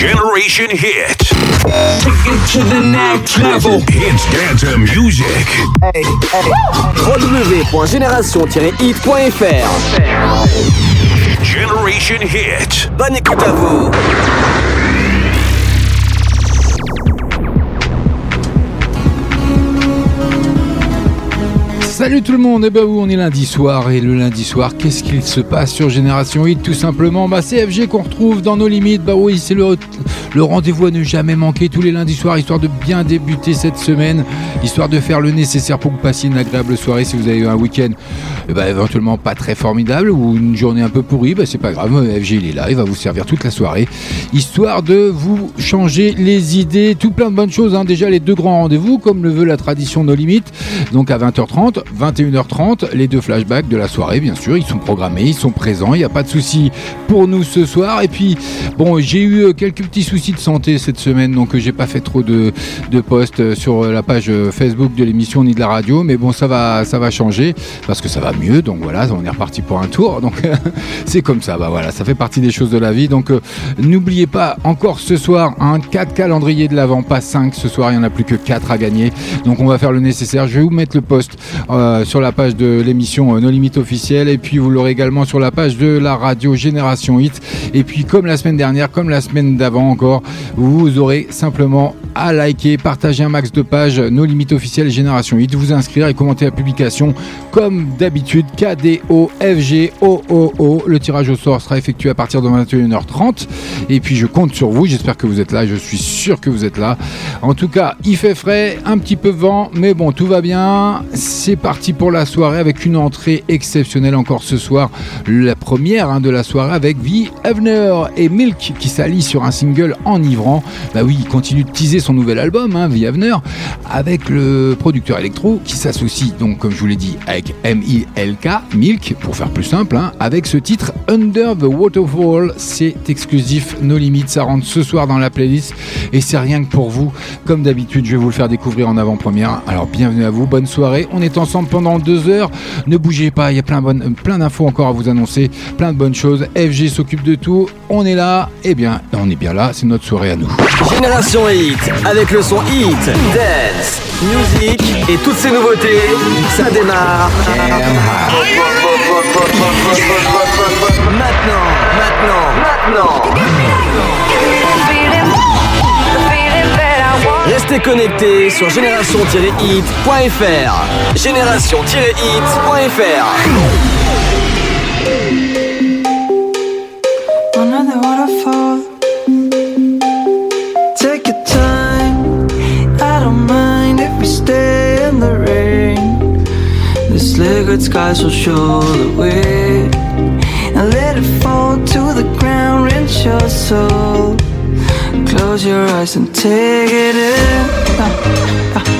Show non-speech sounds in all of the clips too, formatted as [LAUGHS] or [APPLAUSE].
Generation Hit. Take it to the next level. Hits dance music. Hey, hey. www.génération-hit.fr Generation Hit. Bonne écoute à vous. Salut tout le monde, et eh ben oui, on est lundi soir et le lundi soir, qu'est-ce qu'il se passe sur Génération Hit Tout simplement, bah CFG qu'on retrouve dans nos limites, bah oui, c'est le, le rendez-vous à ne jamais manquer tous les lundis soirs, histoire de bien débuter cette semaine, histoire de faire le nécessaire pour que vous passiez une agréable soirée si vous avez eu un week-end. Ben, éventuellement pas très formidable ou une journée un peu pourrie, bah c'est pas grave, FG il est là, il va vous servir toute la soirée, histoire de vous changer les idées, tout plein de bonnes choses, hein. déjà les deux grands rendez-vous, comme le veut la tradition nos limites, donc à 20h30, 21h30, les deux flashbacks de la soirée, bien sûr, ils sont programmés, ils sont présents, il n'y a pas de souci pour nous ce soir. Et puis, bon, j'ai eu euh, quelques petits soucis de santé cette semaine, donc euh, j'ai pas fait trop de, de posts euh, sur la page Facebook de l'émission ni de la radio, mais bon, ça va, ça va changer parce que ça va mieux. Donc voilà, on est reparti pour un tour. Donc [LAUGHS] c'est comme ça, bah voilà, ça fait partie des choses de la vie. Donc n'oubliez pas encore ce soir un 4 calendrier de l'avant, pas 5 ce soir, il n'y en a plus que 4 à gagner. Donc on va faire le nécessaire. Je vais vous mettre le post sur la page de l'émission euh, Nos Limites officielles. Et puis vous l'aurez également sur la page de la radio Génération Hit. Et puis comme la semaine dernière comme la semaine d'avant encore vous aurez simplement à liker partager un max de pages Nos Limites officielles Génération Hit vous inscrire et commenter la publication comme d'habitude KDO FG OOO le tirage au sort sera effectué à partir de 21h30 et puis je compte sur vous. J'espère que vous êtes là. Je suis sûr que vous êtes là. En tout cas il fait frais un petit peu vent mais bon tout va bien. C'est pas parti pour la soirée avec une entrée exceptionnelle encore ce soir. La première hein, de la soirée avec V. Evner et Milk qui s'allient sur un single enivrant. Bah oui, il continue de teaser son nouvel album, hein, V. Evner, avec le producteur électro qui s'associe donc, comme je vous l'ai dit, avec M-I-L-K, Milk, pour faire plus simple, hein, avec ce titre Under the Waterfall. C'est exclusif, No Limits. Ça rentre ce soir dans la playlist et c'est rien que pour vous. Comme d'habitude, je vais vous le faire découvrir en avant-première. Alors bienvenue à vous, bonne soirée. On est pendant deux heures. Ne bougez pas, il y a plein, plein d'infos encore à vous annoncer, plein de bonnes choses. FG s'occupe de tout. On est là, et eh bien, on est bien là, c'est notre soirée à nous. Génération Hit, avec le son Hit, Dance, Music et toutes ces nouveautés, ça démarre. Maintenant, maintenant, maintenant. Restez connectés sur génération-hit.fr. Génération-hit.fr. Take your time. Mind if we stay in the rain. Sky will show the way. And let it fall to the ground, rinse your soul. Close your eyes and take it in. Uh, uh,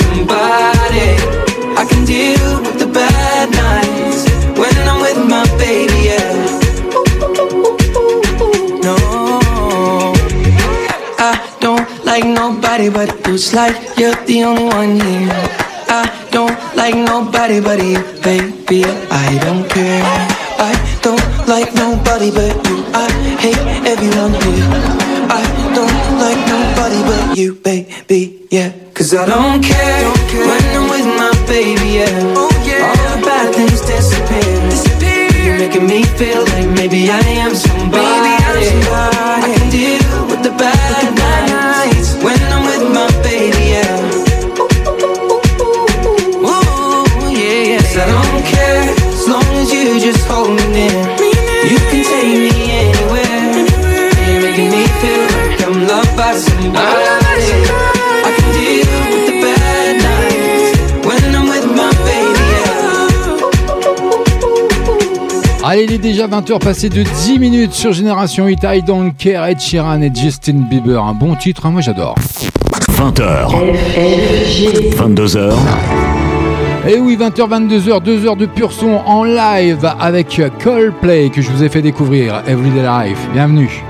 somebody. I can deal with the bad nights when I'm with my baby, yeah. No, I don't like nobody but. It's like you're the only one here. I don't like nobody but you, baby. I don't care. I don't like nobody but you. I hate everyone here. I don't like nobody but you, baby. Yeah, cause I don't care, feeling est déjà 20h passé de 10 minutes sur Génération Hit. I don't care, Ed Sheeran et Justin Bieber. Un bon titre, hein, moi j'adore. 20h. 22h. Et oui, 20h, 22h, 2 heures de pur son en live avec Coldplay que je vous ai fait découvrir, Everyday Life. Bienvenue.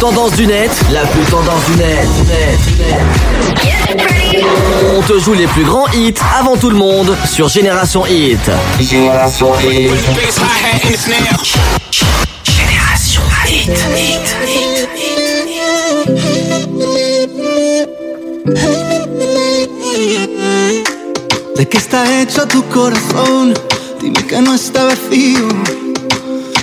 Tendance du net, la plus tendance du net, net, net. On te joue les plus grands hits avant tout le monde sur Génération Hit. Génération Hit. Génération Hit. ¿De qué está hecho tu corazón? Dime que no está vacío.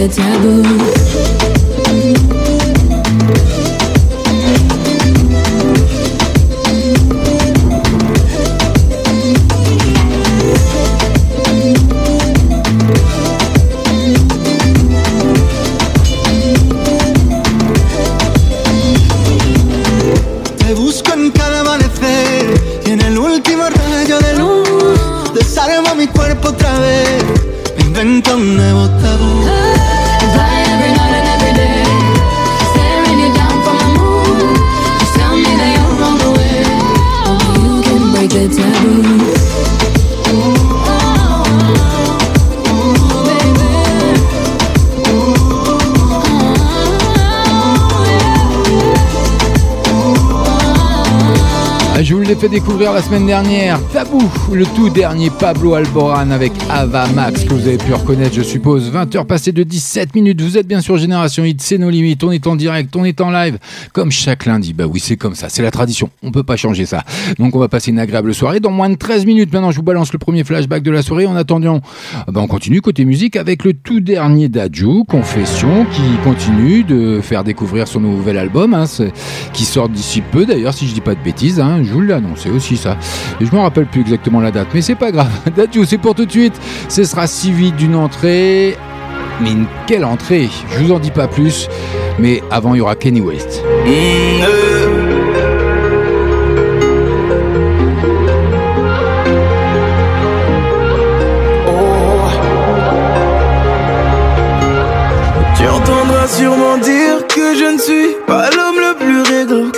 the taboo. Fait découvrir la semaine dernière. Tabou, le tout dernier Pablo Alboran avec Ava Max que vous avez pu reconnaître, je suppose. 20h passées de 17 minutes. Vous êtes bien sur Génération Hit, c'est nos limites. On est en direct, on est en live, comme chaque lundi. Bah oui, c'est comme ça, c'est la tradition. On peut pas changer ça. Donc on va passer une agréable soirée dans moins de 13 minutes. Maintenant, je vous balance le premier flashback de la soirée. En attendant, ah bah, on continue côté musique avec le tout dernier d'Adju, Confession, qui continue de faire découvrir son nouvel album, hein, qui sort d'ici peu d'ailleurs, si je dis pas de bêtises. Hein, je vous l'ai annoncé aussi ça. Je me rappelle plus exactement la date, mais c'est pas grave. [LAUGHS] Dadju, c'est pour tout de suite. Ce sera si vite d'une entrée. Mais une quelle entrée? Je vous en dis pas plus. Mais avant, il y aura Kenny West.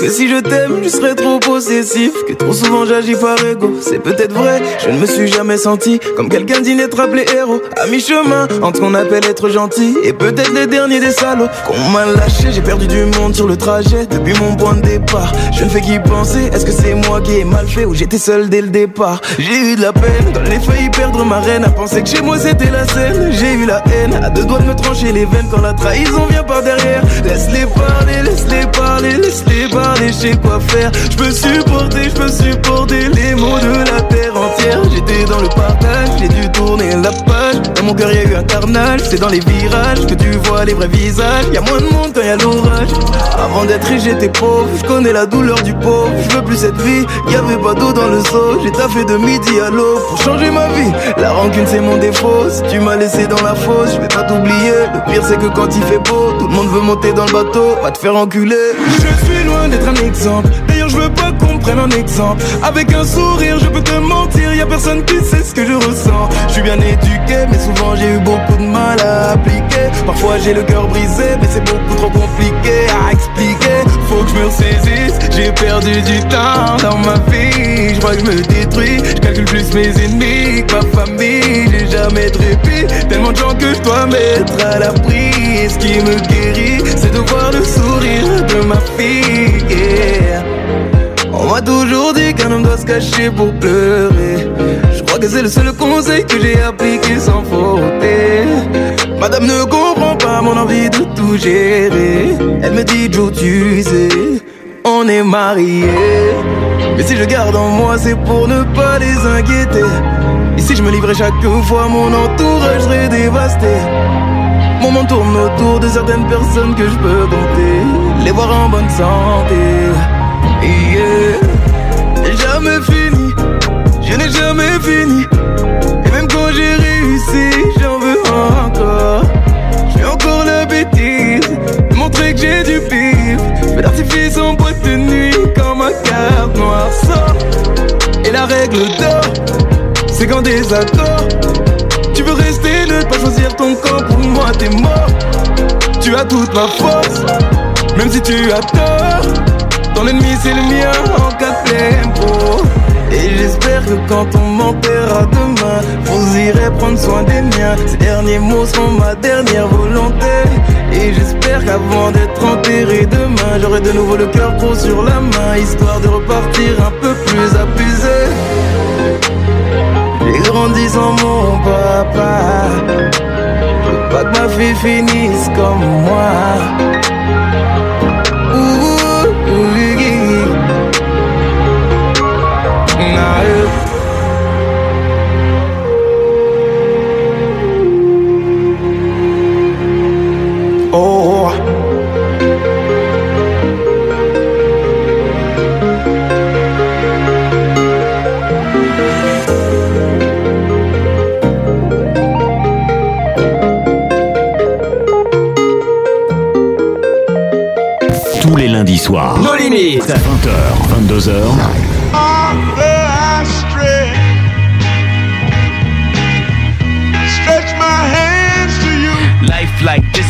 Que si je t'aime, je serais trop possessif. Que trop souvent j'agis par ego C'est peut-être vrai, je ne me suis jamais senti Comme quelqu'un d'inétrapable héros. À mi-chemin, entre ce qu'on appelle être gentil Et peut-être les derniers des salauds. Qu'on m'a lâché, j'ai perdu du monde sur le trajet. Depuis mon point de départ Je ne fais qu'y penser, est-ce que c'est moi qui ai mal fait Ou j'étais seul dès le départ? J'ai eu de la peine, dans les failli perdre ma reine. À penser que chez moi c'était la scène. J'ai eu la haine, à deux doigts de me trancher les veines. Quand la trahison vient par derrière Laisse sais quoi faire. Je peux supporter, je peux supporter les mots de la terre entière. J'étais dans le partage, j'ai dû tourner la page. Dans mon cœur, y a eu un carnage. C'est dans les virages que tu vois les vrais visages. Y a moins de monde quand y a l'orage. Avant d'être riche, j'étais pauvre. Je connais la douleur du pauvre. Je veux plus cette vie. Y avait pas d'eau dans le seau. J'ai taffé de midi à l'eau pour changer ma vie. La rancune, c'est mon défaut. Si tu m'as laissé dans la fosse, je vais pas t'oublier. Le pire, c'est que quand il fait beau, tout le monde veut monter dans le bateau. Va te faire enculer. Je suis loin d'être un exemple. D'ailleurs, je veux pas qu'on prenne un exemple. Avec un sourire, je peux te mentir. Y a personne qui sait ce que je ressens. Je suis bien éduqué, mais souvent j'ai eu beaucoup de mal à appliquer. Parfois j'ai le cœur brisé, mais c'est beaucoup trop compliqué à expliquer. Faut que je me ressaisisse. J'ai perdu du temps dans ma vie. Je crois que je me détruis. Je calcule plus mes ennemis que ma famille. J'ai jamais de. Tellement de gens que je dois mettre à l'abri. Ce qui me guérit, de voir le sourire de ma fille. On m'a toujours dit qu'un homme doit se cacher pour pleurer. Je crois que c'est le seul conseil que j'ai appliqué sans faute. Madame ne comprend pas mon envie de tout gérer. Elle me dit Joe, tu sais, on est mariés. Mais si je garde en moi, c'est pour ne pas les inquiéter. Et si je me livrais chaque fois, mon entourage serait dévasté. Mon monde tourne autour de certaines personnes que je peux compter. Les voir en bonne santé. Yeah. Jamais fini, je n'ai jamais fini. Et même quand j'ai réussi, j'en veux encore. J'ai encore la bêtise de montrer que j'ai du pif. Mais l'artifice en boîte de nuit quand ma carte noire sort. Et la règle d'or, c'est qu'en désaccord, choisir ton camp. Pour moi, t'es mort. Tu as toute ma force, même si tu as tort. Ton ennemi c'est le mien en cas tempo Et j'espère que quand on m'enterrera demain Vous irez prendre soin des miens Ces derniers mots seront ma dernière volonté Et j'espère qu'avant d'être enterré demain J'aurai de nouveau le cœur gros sur la main Histoire de repartir un peu plus abusé J'ai grandi sans mon papa pas que ma fille finisse comme moi Oh. Soirs. Nos limites. 20h, 22h.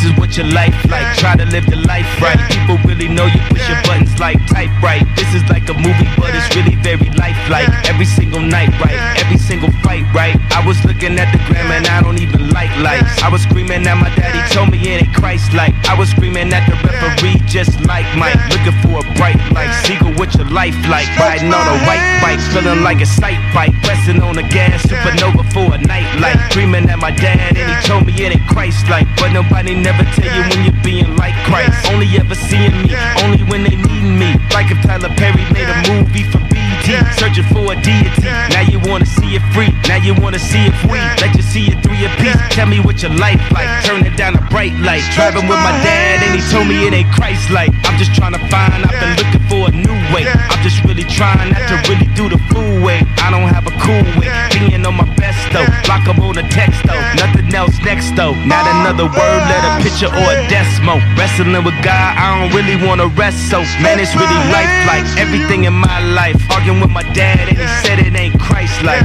This is what your life like. Try to live the life right. People really know you push your buttons like type right. This is like a movie, but it's really very lifelike. Every single night, right? Every single fight, right? I was looking at the gram and I don't even like lights. I was screaming at my daddy, told me it ain't Christ like. I was screaming at the referee, just like Mike. Looking for a bright light. Seagull, what your life like? Riding on a white bike, feeling like a sight bike. Pressing on the gas, supernova for a night light. Screaming at my dad and he told me it ain't Christ like. But nobody never tell you when you're being like Christ. Only ever seeing me, only when they need me. Like if Tyler Perry made a movie for BT, searching for a deity. Now you wanna see it free, now you wanna see it free. Let you see it through your piece. Tell me what your life like. Turn it down a bright light. Driving with my dad and he told me it ain't Christ like. I'm just trying to find, I've been looking for a new way. I'm just really trying not to really do the fool way. I don't have a cool way. Being on my best though. Block up on the text though. Nothing else next though. Not another word, let a picture or a decimal. Wrestling with God, I don't really wanna rest so. Man, it's really life like everything in my life. Arguing with my dad and he said it ain't Christ like.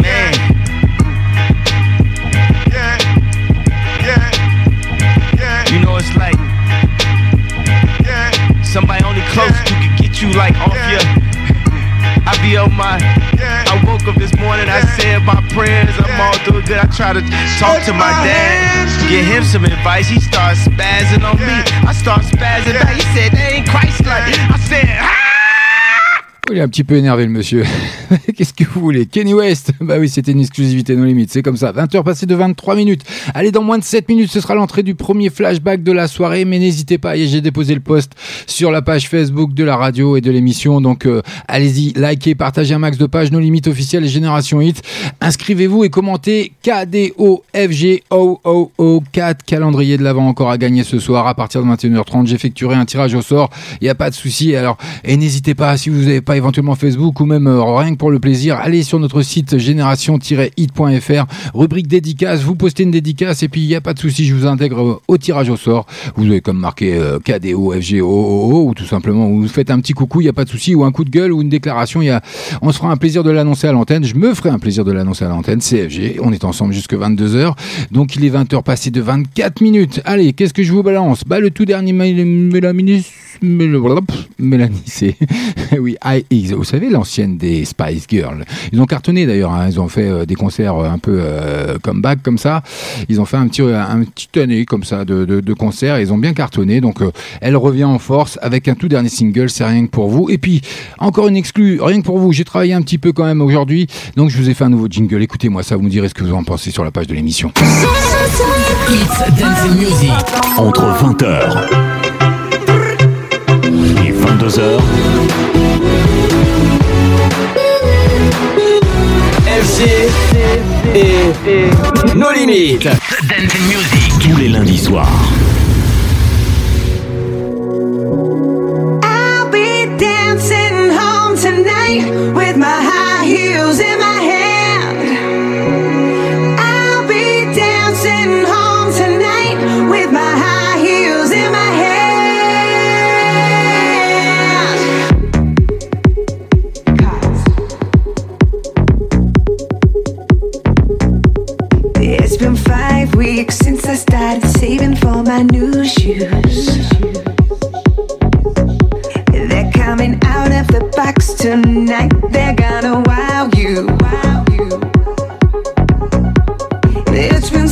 Man. Yeah yeah yeah you know it's like somebody only close who can get you like off your. I be on my. Woke up this morning, I said my prayers, I'm all doing good. I try to talk to my dad, get him some advice. He starts spazzing on me. I start spazzing back. He said, ain't Christ like. I said, ah! Il est un petit peu énervé le monsieur. [LAUGHS] Qu'est-ce que vous voulez? Kenny West? [LAUGHS] Bah oui, c'était une exclusivité non limite, c'est comme ça. 20h passées de 23 minutes. Allez, dans moins de 7 minutes, ce sera l'entrée du premier flashback de la soirée, mais n'hésitez pas, j'ai déposé le post sur la page Facebook de la radio et de l'émission, donc euh, allez-y, likez, partagez un max de pages, nos limites officielles et Génération Hit. Inscrivez-vous et commentez KDOFGOOO 4 calendrier de l'avant encore à gagner ce soir à partir de 21h30. J'effectuerai un tirage au sort, il n'y a pas de souci. Alors, et n'hésitez pas, si vous n'avez pas éventuellement Facebook ou même euh, rien que pour le plaisir, allez sur notre site génération-hit.fr, rubrique dédicace, vous postez une dédicace et puis il n'y a pas de souci, je vous intègre euh, au tirage au sort. Vous avez comme marqué euh, KDO, FGO, ou tout simplement, vous faites un petit coucou, il n'y a pas de souci, ou un coup de gueule ou une déclaration, y a, on se fera un plaisir de l'annoncer à l'antenne. Je me ferai un plaisir de l'annoncer à l'antenne, CFG, on est ensemble jusque 22h. Donc il est 20h passé de 24 minutes. Allez, qu'est-ce que je vous balance? Bah le tout dernier mail, Mélanie, Mélanie, c'est [LAUGHS] oui, I- vous savez l'ancienne des Spice Girls. Ils ont cartonné d'ailleurs. hein. Ils ont fait euh, des concerts euh, un peu euh, comeback comme ça. Ils ont fait un petit un petit année comme ça de, de, de concerts. Ils ont bien cartonné. Donc euh, elle revient en force avec un tout dernier single. C'est rien que pour vous. Et puis encore une exclue, rien que pour vous. J'ai travaillé un petit peu quand même aujourd'hui. Donc je vous ai fait un nouveau jingle. Écoutez-moi ça. Vous me direz ce que vous en pensez sur la page de l'émission. It's Dancing Music. Entre 20h et 22h, FG et nos limites. Dancing Music. Tous les lundis soirs. I'll be dancing home tonight with my weeks since I started saving for my new shoes. They're coming out of the box tonight. They're gonna wow you. It's been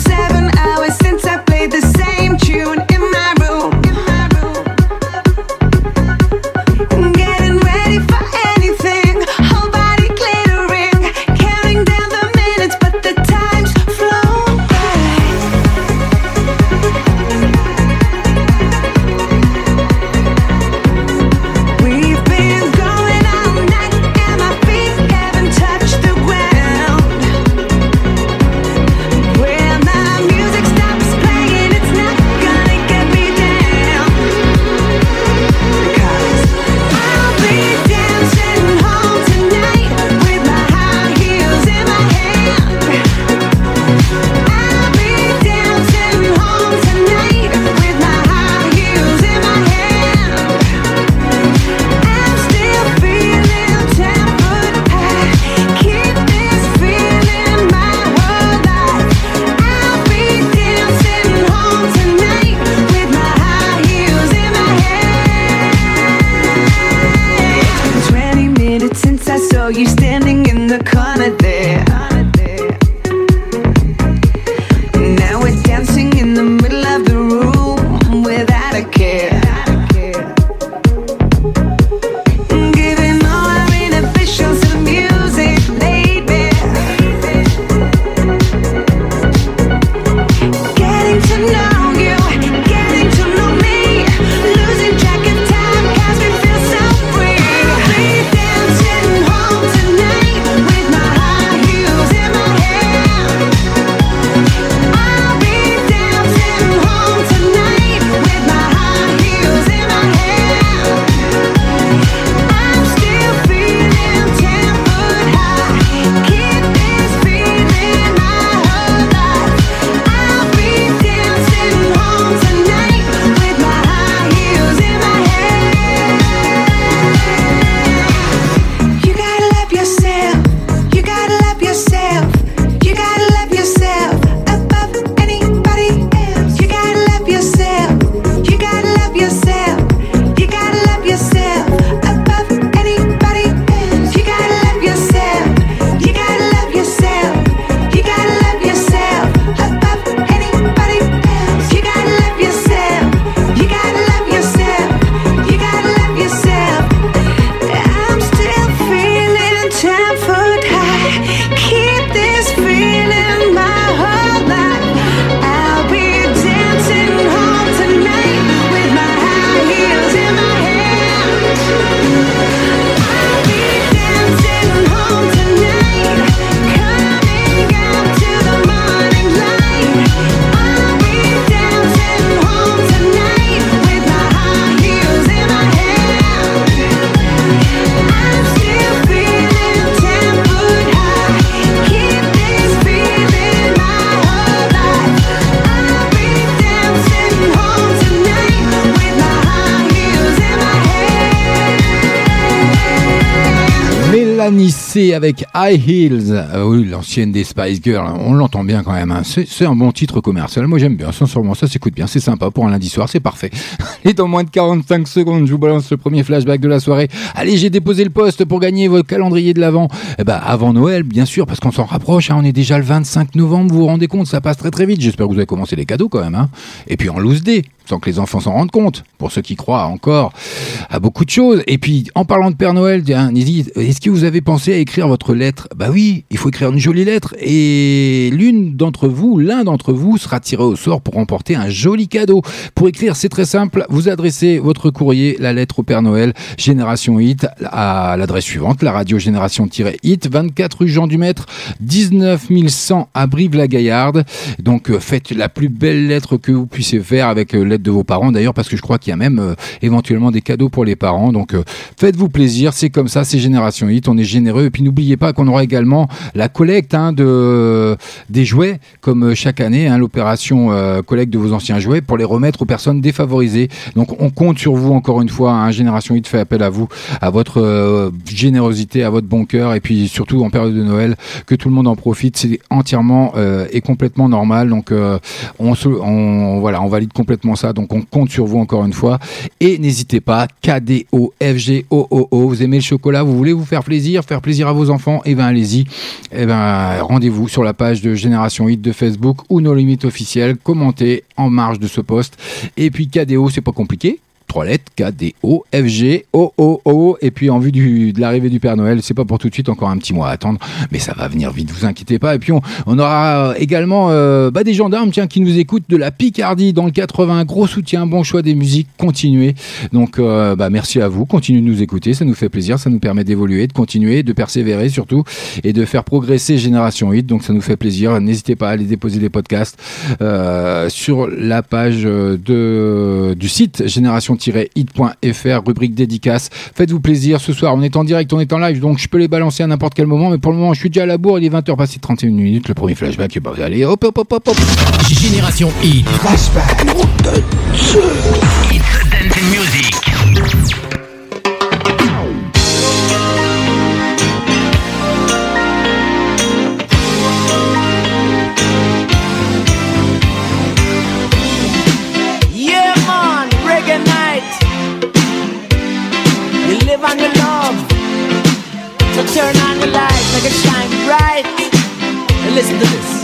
Mélanie C avec High Heels. Ah oui, l'ancienne des Spice Girls. On l'entend bien quand même. hein. C'est c'est un bon titre commercial. Moi, j'aime bien. Sincèrement, ça s'écoute bien. C'est sympa pour un lundi soir. C'est parfait. [LAUGHS] Et dans moins de 45 secondes, je vous balance le premier flashback de la soirée. Allez, j'ai déposé le poste pour gagner votre calendrier de l'avant. Eh ben, avant Noël, bien sûr, parce qu'on s'en rapproche. hein. On est déjà le 25 novembre. Vous vous rendez compte? Ça passe très très vite. J'espère que vous avez commencé les cadeaux quand même, hein. Et puis en loose day. Sans que les enfants s'en rendent compte. Pour ceux qui croient encore à beaucoup de choses. Et puis, en parlant de Père Noël, est-ce que vous avez pensé à écrire votre lettre? Bah oui, il faut écrire une jolie lettre. Et l'une d'entre vous, l'un d'entre vous sera tiré au sort pour remporter un joli cadeau. Pour écrire, c'est très simple. Vous adressez votre courrier, la lettre au Père Noël, Génération Hit, à l'adresse suivante, la radio Génération-Hit, 24 rue Jean du Maître, 19 100 à Brive-la-Gaillarde. Donc, euh, faites la plus belle lettre que vous puissiez faire avec euh, de vos parents d'ailleurs, parce que je crois qu'il y a même euh, éventuellement des cadeaux pour les parents. Donc, euh, faites-vous plaisir. C'est comme ça, c'est Génération Hit. On est généreux. Et puis, n'oubliez pas qu'on aura également la collecte hein, de, des jouets, comme euh, chaque année, hein, l'opération collecte de vos anciens jouets pour les remettre aux personnes défavorisées. Donc, on compte sur vous encore une fois. Hein, Génération Hit fait appel à vous, à votre générosité, à votre bon cœur. Et puis, surtout en période de Noël, que tout le monde en profite. C'est entièrement et complètement normal. Donc, on, se- on, voilà, on valide complètement ça. Donc, on compte sur vous encore une fois. Et n'hésitez pas, KDO, FG, OOO. Vous aimez le chocolat, vous voulez vous faire plaisir, faire plaisir à vos enfants, et ben allez-y. Et ben rendez-vous sur la page de Génération Hit de Facebook ou nos limites officielles. Commentez en marge de ce post. Et puis KDO, c'est pas compliqué. Trois lettres, K, D, O, F, G, O, O, O. Et puis en vue du, de l'arrivée du Père Noël, c'est pas pour tout de suite, encore un petit mois à attendre, mais ça va venir vite, vous inquiétez pas. Et puis on, on aura également euh, bah, des gendarmes tiens, qui nous écoutent de la Picardie dans le 80. Gros soutien, bon choix des musiques, continuez. Donc euh, bah, merci à vous, continuez de nous écouter, ça nous fait plaisir, ça nous permet d'évoluer, de continuer, de persévérer surtout, et de faire progresser Génération 8. Donc ça nous fait plaisir. N'hésitez pas à aller déposer des podcasts euh, sur la page de, du site génération-hit.fr, rubrique dédicace. Faites-vous plaisir. Ce soir, on est en direct, on est en live, donc je peux les balancer à n'importe quel moment. Mais pour le moment, je suis déjà à la bourre. Il est 20h passé 31 minutes. Le premier flashback, bah, allez, hop, hop, hop, hop, hop. Génération Hit. Flashback. Make it shine bright. And listen to this.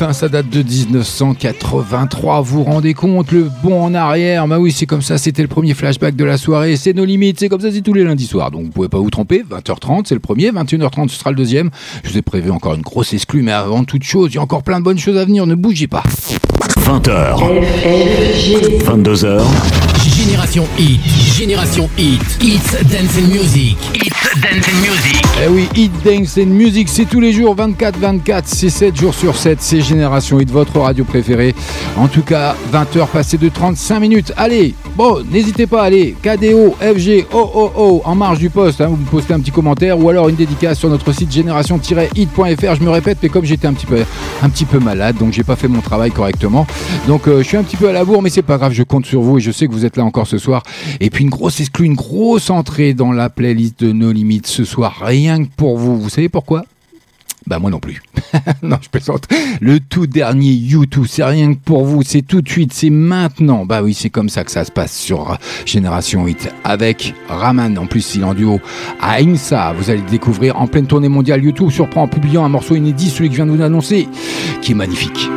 Hein, ça date de 1983. Vous vous rendez compte, le bond en arrière? Bah oui, c'est comme ça, c'était le premier flashback de la soirée. C'est nos limites, c'est comme ça, c'est tous les lundis soirs. Donc vous pouvez pas vous tromper. 20h30, c'est le premier, 21h30, ce sera le deuxième. Je vous ai prévu encore une grosse exclue, mais avant toute chose, il y a encore plein de bonnes choses à venir. Ne bougez pas. 20h. 22h. Génération Hit, Génération Hit, It's Dance and Music, It's Dance and Music. Eh oui, Hit Dance and Music, c'est tous les jours, 24-24, c'est 7 jours sur 7, c'est Génération Hit, votre radio préférée. En tout cas, 20h passées de 35 minutes. Allez, bon, n'hésitez pas, allez, KDO, FG, OOO, en marge du poste, hein, vous me postez un petit commentaire ou alors une dédicace sur notre site génération-hit.fr. Je me répète, mais comme j'étais un petit peu, un petit peu malade, donc j'ai pas fait mon travail correctement. Donc euh, je suis un petit peu à la bourre, mais c'est pas grave, je compte sur vous et je sais que vous êtes là encore ce soir. Et puis une grosse exclue, une grosse entrée dans la playlist de No Limites ce soir, rien que pour vous. Vous savez pourquoi? Bah moi non plus. [LAUGHS] non, je plaisante. Le tout dernier YouTube, c'est rien que pour vous, c'est tout de suite, c'est maintenant. Bah oui, c'est comme ça que ça se passe sur Génération 8 avec Raman. En plus, il est en duo à Insa. Vous allez le découvrir en pleine tournée mondiale. YouTube surprend en publiant un morceau inédit, celui que je viens de vous annoncer, qui est magnifique.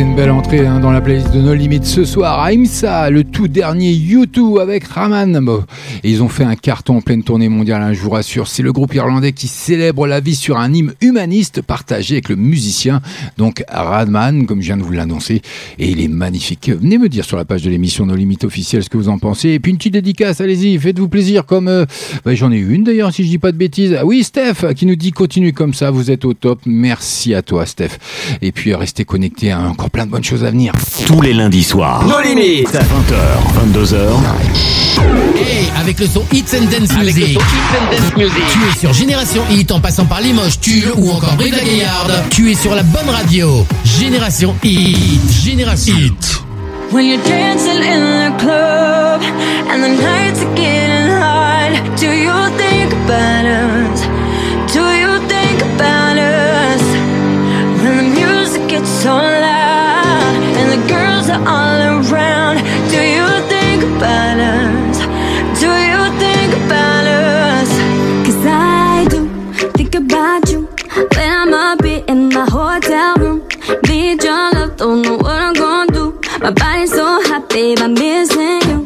C'est une belle entrée hein, dans la playlist de No Limites ce soir. Aimsa, le tout dernier U2 avec Raman. Et ils ont fait un carton en pleine tournée mondiale, hein, je vous rassure. C'est le groupe irlandais qui célèbre la vie sur un hymne humaniste partagé avec le musicien, donc Radman, comme je viens de vous l'annoncer. Et il est magnifique. Venez me dire sur la page de l'émission No Limites officielle ce que vous en pensez. Et puis une petite dédicace, allez-y, faites-vous plaisir comme... Euh, bah, J'en ai une d'ailleurs, si je dis pas de bêtises. Ah oui, Steph, qui nous dit continuez comme ça, vous êtes au top. Merci à toi, Steph. Et puis restez connectés, hein, encore plein de bonnes choses à venir. Tous les lundis soirs. Nos limites 20h, 22h. Hey, avec le son Hits and Dance Music. Tu es sur Génération Hit en passant par Limoges, Tulle ou encore Brive la Gaillarde. Tu es sur la bonne radio. Génération Hit. Génération Hit. When you're dancing in the club and the nights are getting hot, do you think about us? Do you think about us? When the music gets so all around, do you think about us? Do you think about us? Cause I do think about you when I'm up in my hotel room. Need your love, don't know what I'm gonna do. My body's so hot, babe, I'm missing you.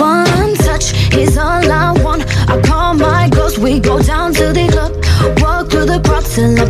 One touch is all I want. I call my girls, we go down to the club. Walk through the crowd till I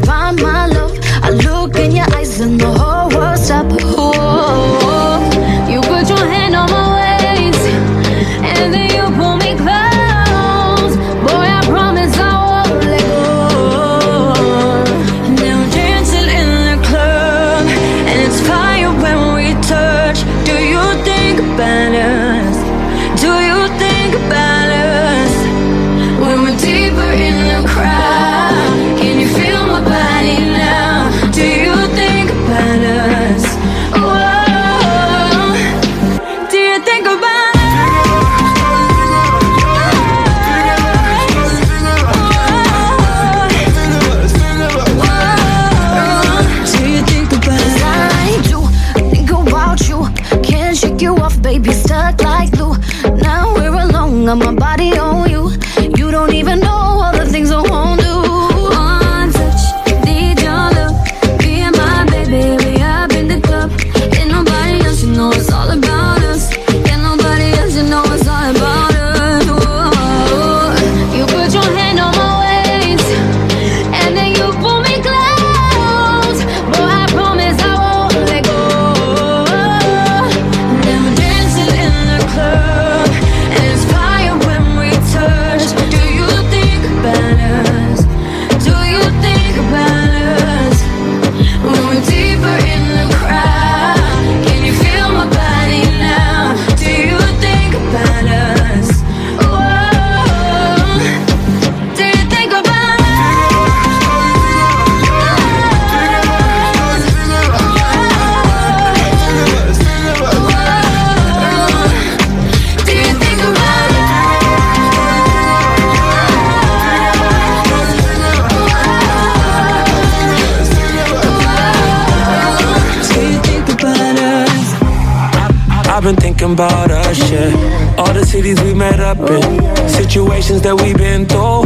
I've been thinking about us, yeah. All the cities we met up in, situations that we've been through.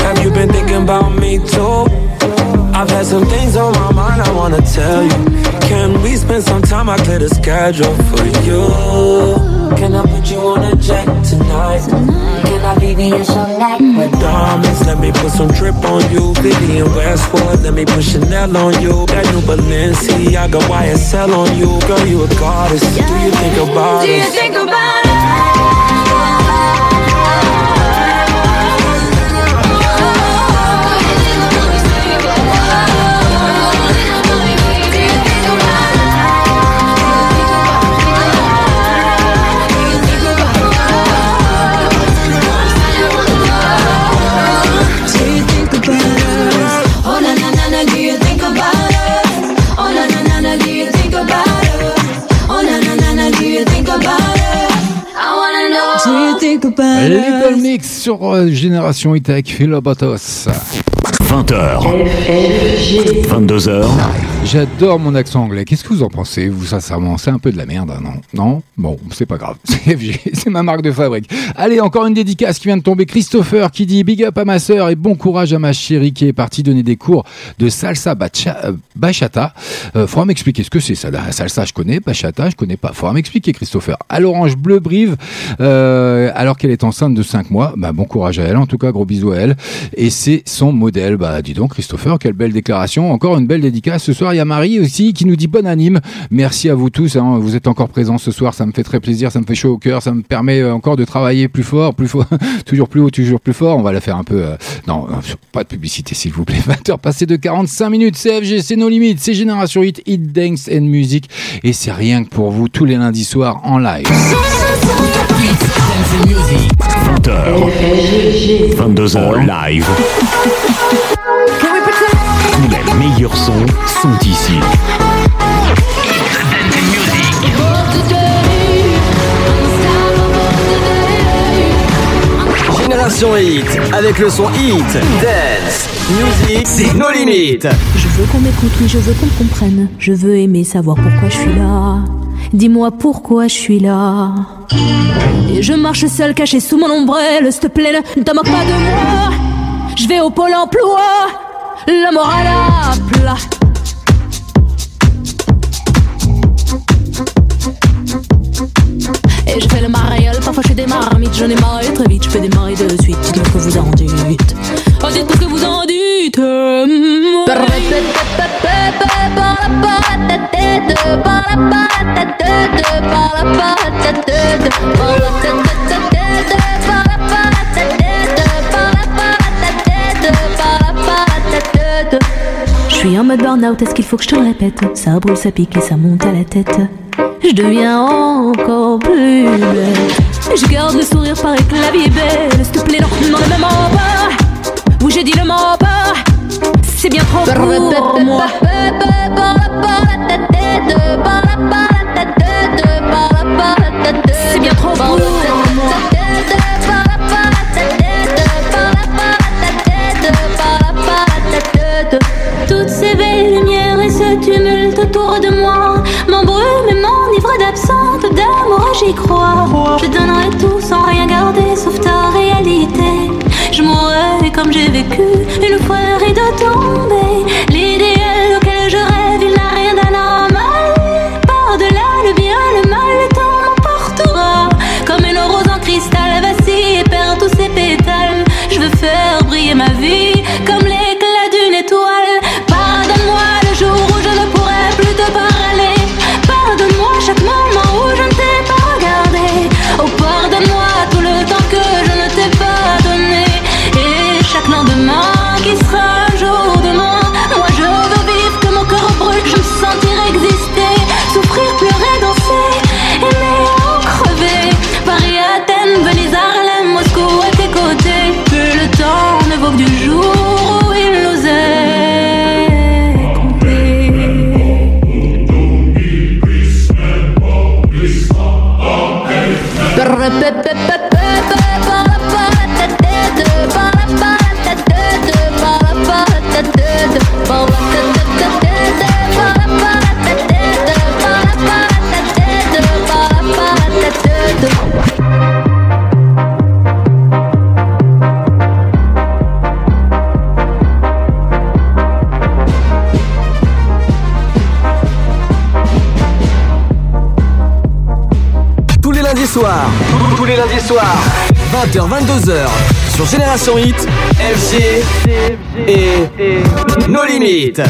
Have you been thinking about me too? I've had some things on my mind I wanna tell you. Can we spend some time? I clear the schedule for you. Can I put you on a jet tonight? Can I be in some night with diamonds? Let me put some drip on you. Vivian Westwood, let me put Chanel on you. That new Balenciaga YSL on you. Girl, you a goddess. Do you think about Do you think about Do Little Mix sur euh, Génération Hit avec Philobatos. 20h, 22h, J'adore mon accent anglais. Qu'est-ce que vous en pensez Vous, sincèrement, c'est un peu de la merde, hein, non? Non? Bon, c'est pas grave. [LAUGHS] C'est FG, c'est ma marque de fabrique. Allez, encore une dédicace qui vient de tomber. Christopher qui dit Big up à ma sœur et bon courage à ma chérie qui est partie donner des cours de salsa euh, bachata. Euh, faudra m'expliquer ce que c'est ça. Salsa, je connais. Bachata, je connais pas. Faudra m'expliquer, Christopher. À l'orange bleu brive, euh, alors qu'elle est enceinte de 5 mois. Bah, bon courage à elle. En tout cas, gros bisous à elle. Et c'est son modèle. Bah, dis donc, Christopher, quelle belle déclaration. Encore une belle dédicace. Ce soir, il y a Marie aussi qui nous dit bonne anime. Merci à vous tous. hein. Vous êtes encore présents ce soir. Ça me fait très plaisir. Ça me fait chaud au cœur. Ça me permet euh, encore de travailler plus fort, plus fort, [LAUGHS] toujours plus haut, toujours plus fort. On va la faire un peu. euh, Non, euh, pas de publicité, s'il vous plaît. [LAUGHS] 20h passé de 45 minutes. CFG, c'est nos limites. C'est Génération Hit, Hit Dance and Music. Et c'est rien que pour vous tous les lundis soirs en live. 20h. 22h live. Les meilleurs sons sont ici. Génération Hit, avec le son Hit, Dance, Music, c'est nos limites. Je veux qu'on m'écoute, oui, je veux qu'on me comprenne. Je veux aimer savoir pourquoi je suis là. Dis-moi pourquoi je suis là. Et je marche seul, caché sous mon ombrelle. S'il te plaît, ne te moque pas de moi. Je vais au pôle emploi. La morale à plat. Et je fais le mariole, parfois je des marmites, j'en ai très vite, je fais démarrer de suite. Dites-moi que vous en dites. Oh, dites-moi ce que vous en dites. Suis en mode burn-out, est-ce qu'il faut que je te le répète Ça brûle, ça pique et ça monte à la tête. Je deviens encore plus belle. Je garde le sourire, paraît que la vie est belle. S'il te plaît, non, non, le même en bas. Oui, j'ai dit le mot bas. C'est bien trop pour moi. C'est bien trop pour Toutes ces belles lumières et ce tumulte autour de moi m'embrument et m'enivrent d'absente d'amour, j'y crois. Je donnerai tout sans rien garder sauf ta réalité. Je mourrai comme j'ai vécu une fois le rideau tombé. 20h, 22h, sur Génération Hit, FG et nos limites.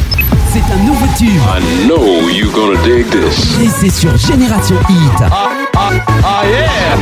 C'est un nouveau tube. I know you gonna dig this. Et c'est sur Génération Hit. Ah yeah!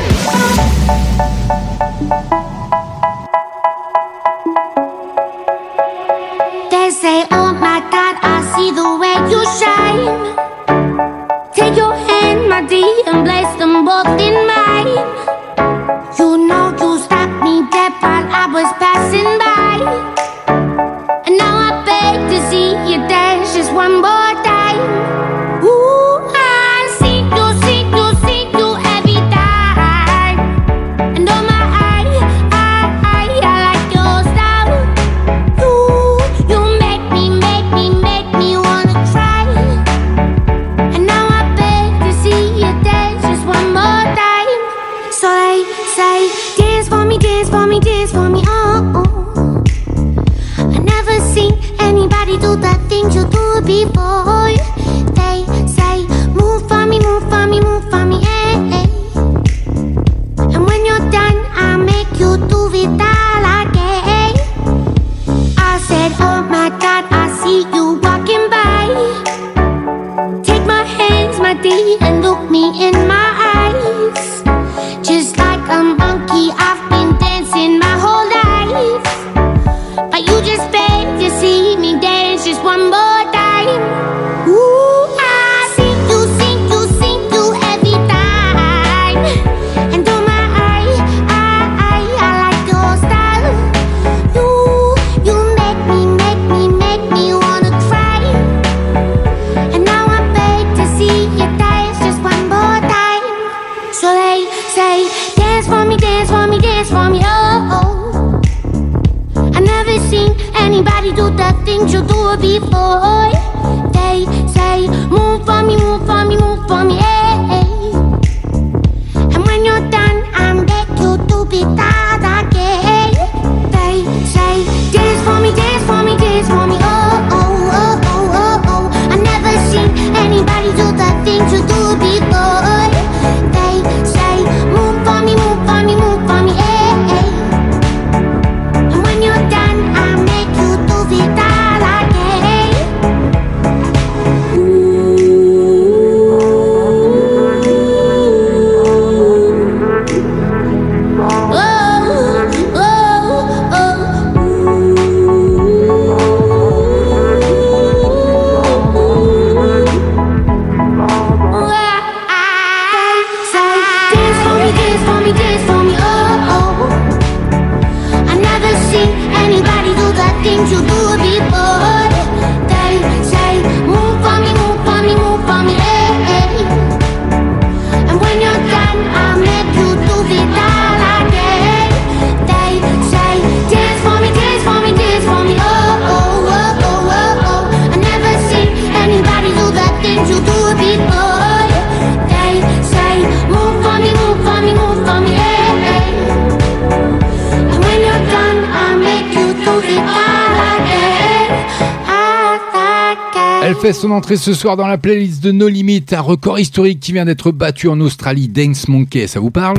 Son entrée ce soir dans la playlist de No Limit, un record historique qui vient d'être battu en Australie, Dance Monkey. Ça vous parle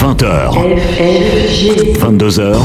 20h. 22h.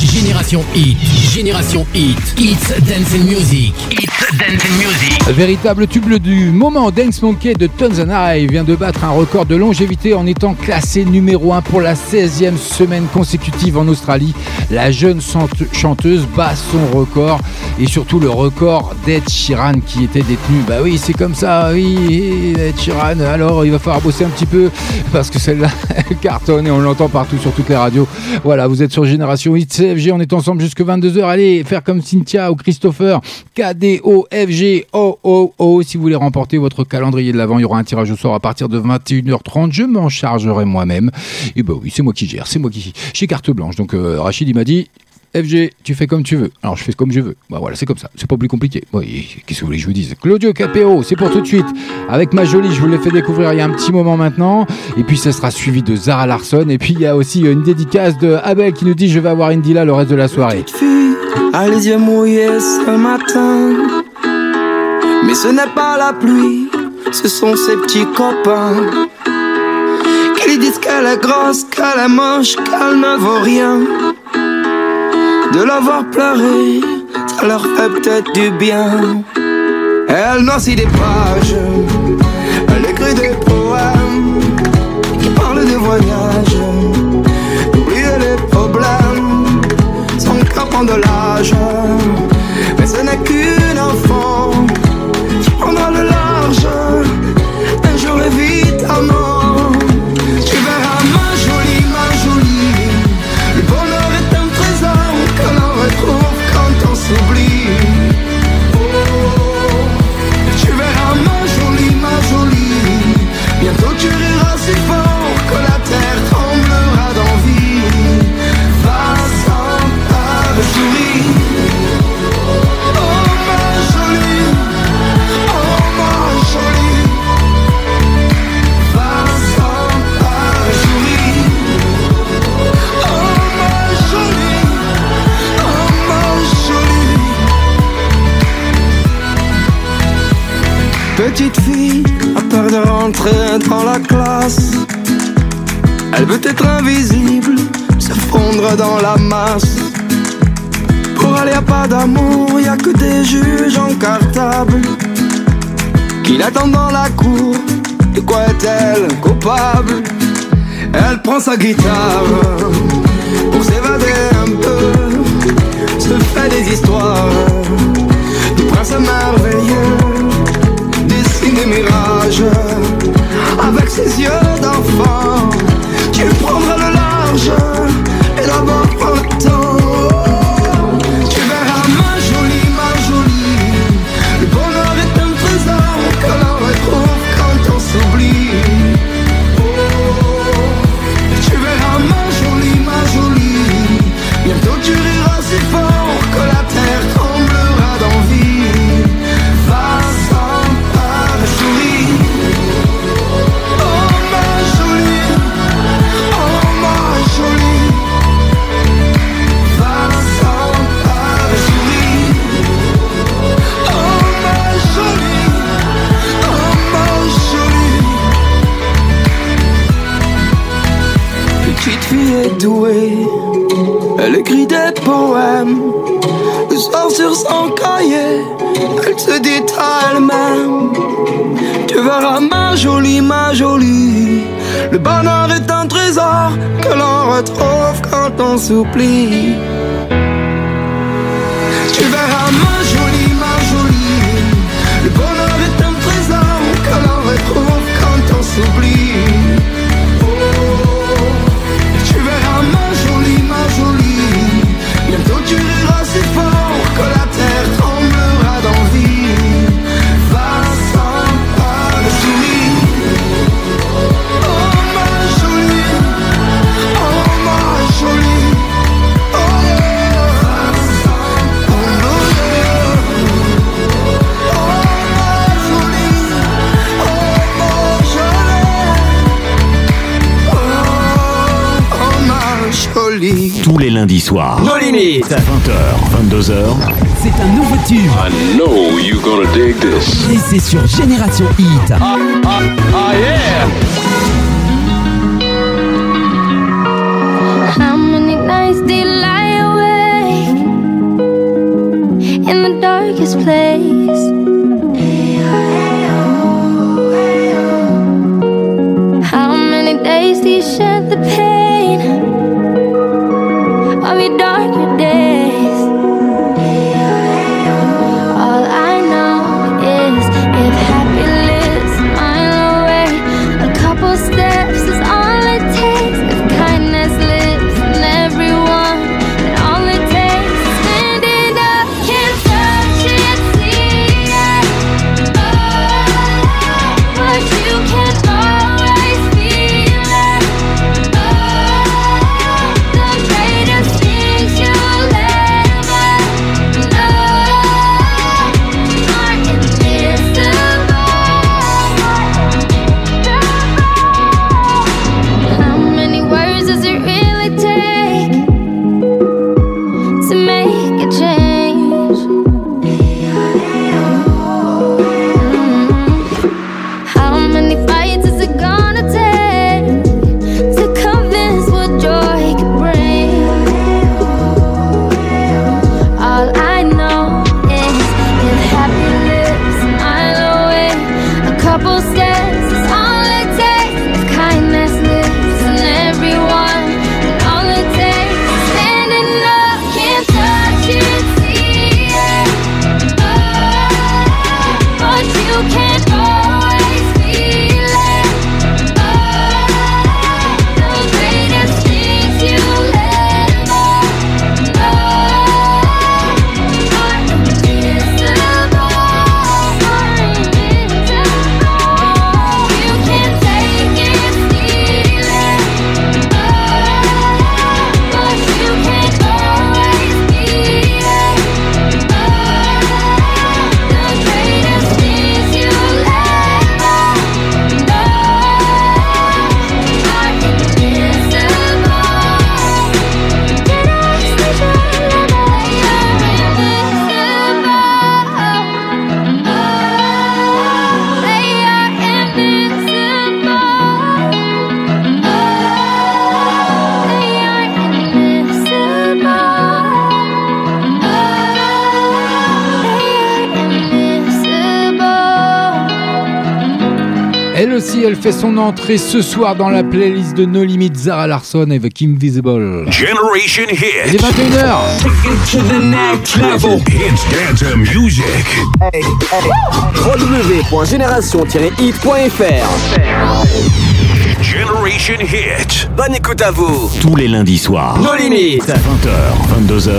Génération Hit, Génération Hit, It's Dance and Music, It's Dance and Music. Véritable tube du moment, Dance Monkey de Tons and I vient de battre un record de longévité en étant classé numéro 1 pour la 16e semaine consécutive en Australie. La jeune chante- chanteuse bat son record et surtout le record d'Ed Sheeran qui était détenu. Bah oui, c'est comme ça, oui, Ed Sheeran. Alors il va falloir bosser un petit peu parce que celle-là [LAUGHS] elle cartonne et on l'entend partout sur toutes les radios. Voilà, vous êtes sur Génération Hit CFG, on est ensemble jusque 22h. Allez, faire comme Cynthia ou Christopher, KDO-FG, O, O, O. Si vous voulez remporter votre calendrier de l'avant, il y aura un tirage au sort à partir de 21h30. Je m'en chargerai moi-même. Et bah oui, c'est moi qui gère, c'est moi qui. J'ai carte blanche. Donc euh, Rachid, m'a dit. FG, tu fais comme tu veux. Alors je fais comme je veux. Bah voilà, c'est comme ça. C'est pas plus compliqué. Oui, qu'est-ce que vous voulez que je vous dise? Claudio Capéo, c'est pour tout de suite. Avec ma jolie, je vous l'ai fait découvrir il y a un petit moment maintenant. Et puis ça sera suivi de Zara Larson. Et puis il y a aussi une dédicace de Abel qui nous dit je vais avoir Indila le reste de la soirée. a les yeux mouillés ce matin. Mais ce n'est pas la pluie, ce sont ses petits copains. Qui disent qu'elle est grosse, qu'elle est moche, qu'elle ne vaut rien. De la voir pleurer, ça leur fait peut-être du bien. Elle noircit des pages, elle écrit des poèmes qui parlent des voyages, d'oublier les problèmes son prend de l'âge. Mais ce n'est qu'une rentrer dans la classe. Elle veut être invisible, se fondre dans la masse. Pour aller à pas d'amour, y a que des juges en cartable qui l'attendent dans la cour. De quoi est-elle coupable? Elle prend sa guitare pour s'évader un peu, se fait des histoires du prince merveilleux, avec ses yeux d'enfant. Tu prendras le large elle écrit des poèmes. Le soir sur son cahier, elle se dit à elle-même. Tu verras ma jolie, ma jolie. Le bonheur est un trésor que l'on retrouve quand on s'oublie. Tu verras ma jolie, ma jolie. Le bonheur est un trésor que l'on retrouve quand on s'oublie. Lundis soirs. Nos limites. 20h, 22h. C'est un nouveau tube. I know you're gonna dig this. Et c'est sur Génération Hit. Ah yeah! How many nights do you lie awake in the darkest place? Fait son entrée ce soir dans la playlist de No Limit Zara Larson avec Invisible. Generation Hit. Il est 21h. Hits dance music. www.génération-hit.fr Generation Hit. Bonne écoute à vous. Tous les lundis soirs. No limites. 20h, 22h.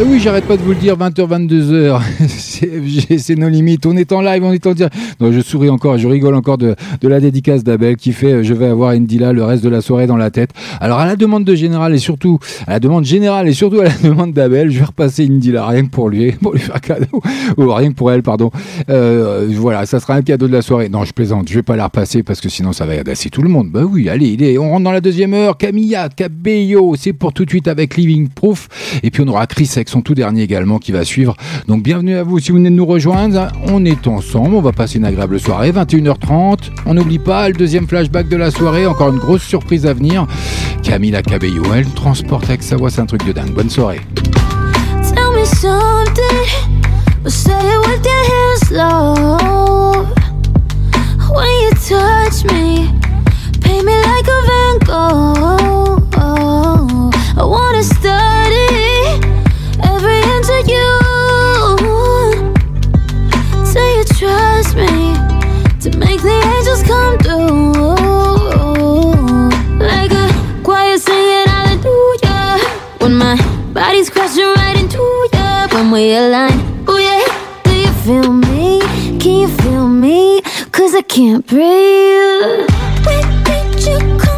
Eh oui, j'arrête pas de vous le dire, 20h, 22h. CFG, c'est nos limites. On est en live, on est en direct. Non, je souris encore, je rigole encore de, la dédicace d'Abel qui fait euh, Je vais avoir Indila le reste de la soirée dans la tête. Alors, à la demande de Général et surtout, à la demande générale et surtout à la [LAUGHS] demande d'Abel, je vais repasser Indila rien que pour lui, [LAUGHS] pour lui faire cadeau. Ou rien que pour elle, pardon. Euh, voilà, ça sera un cadeau de la soirée. Non, je plaisante, je vais pas la repasser parce que sinon ça va agacer tout le monde. Bah oui, allez, on rentre dans la deuxième heure. Camilla Cabello, c'est pour tout de suite avec Living Proof. Et puis on aura Chris avec son tout dernier également qui va suivre. Donc bienvenue à vous si vous venez de nous rejoindre. On est ensemble, on va passer une agréable soirée, 21h30. On n'oublie pas le deuxième flashback de la soirée, encore une grosse surprise à venir. Camilla Cabello, elle transporte avec sa voix, c'est un truc de dingue. Bonne soirée. Crashing right into you. When we align, oh yeah. Do you feel me? Can you feel me? Cause I can't breathe. Where did you come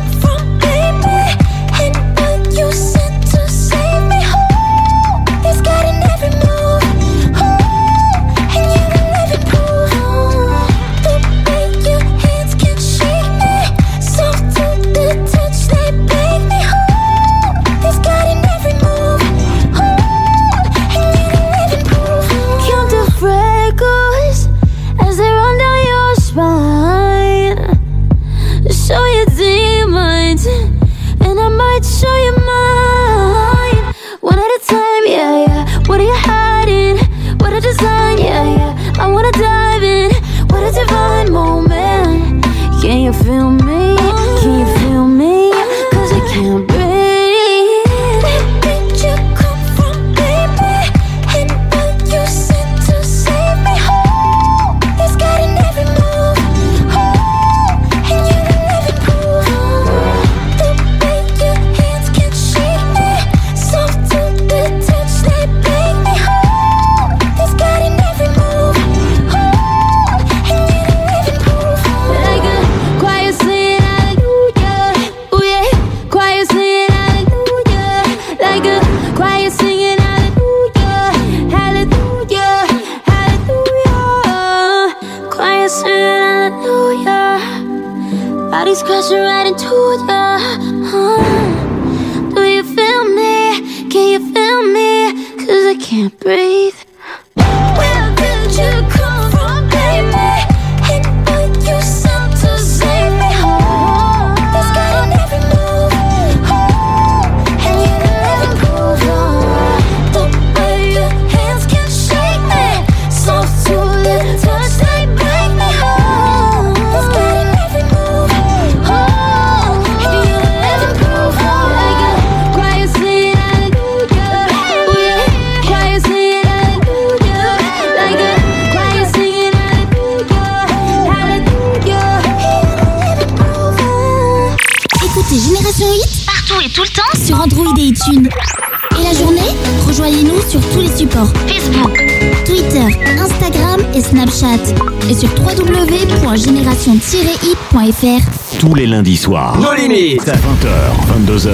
les lundis soirs. No limites. 20h, 22h.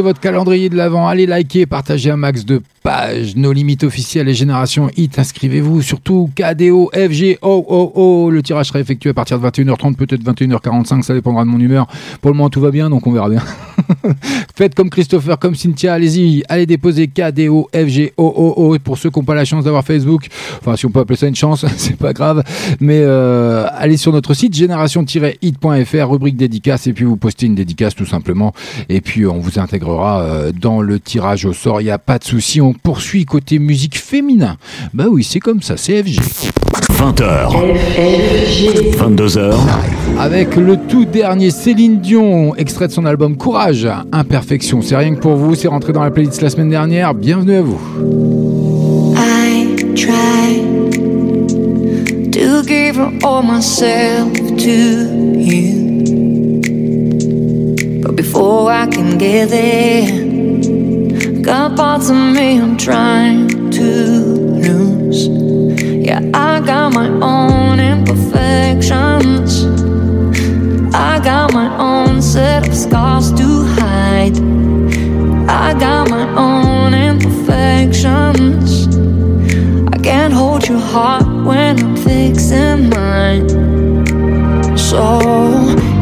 Votre calendrier de l'avant. Allez liker, partagez un max de pages. Nos limites officielles et Génération Hit. Inscrivez-vous surtout KDO, FG, O, O, O. Le tirage sera effectué à partir de 21h30, peut-être 21h45. Ça dépendra de mon humeur. Pour le moment, tout va bien, donc on verra bien. [LAUGHS] Faites comme Christopher, comme Cynthia. Allez-y, allez déposer KDO, FG, O, O, O. Pour ceux qui n'ont pas la chance d'avoir Facebook, enfin, si on peut appeler ça une chance, [LAUGHS] c'est pas grave. Mais euh, allez sur notre site génération-hit.fr, rubrique dédicace, et puis vous postez une dédicace tout simplement. Et puis on vous intégrera euh, dans le tirage au sort. Il n'y a pas de souci. On poursuit côté musique féminin. Bah oui, c'est comme ça, c'est FG. 20h. 22h. Avec le tout dernier Céline Dion, extrait de son album Courage, Imperfection. C'est rien que pour vous, c'est rentré dans la playlist la semaine dernière. Bienvenue à vous. I try to give all myself to you. But before I can get there, got parts of me I'm trying to lose. Yeah, I got my own imperfections. I got my own set of scars to hide. I got my own imperfections. I can't hold your heart when I'm fixing mine. So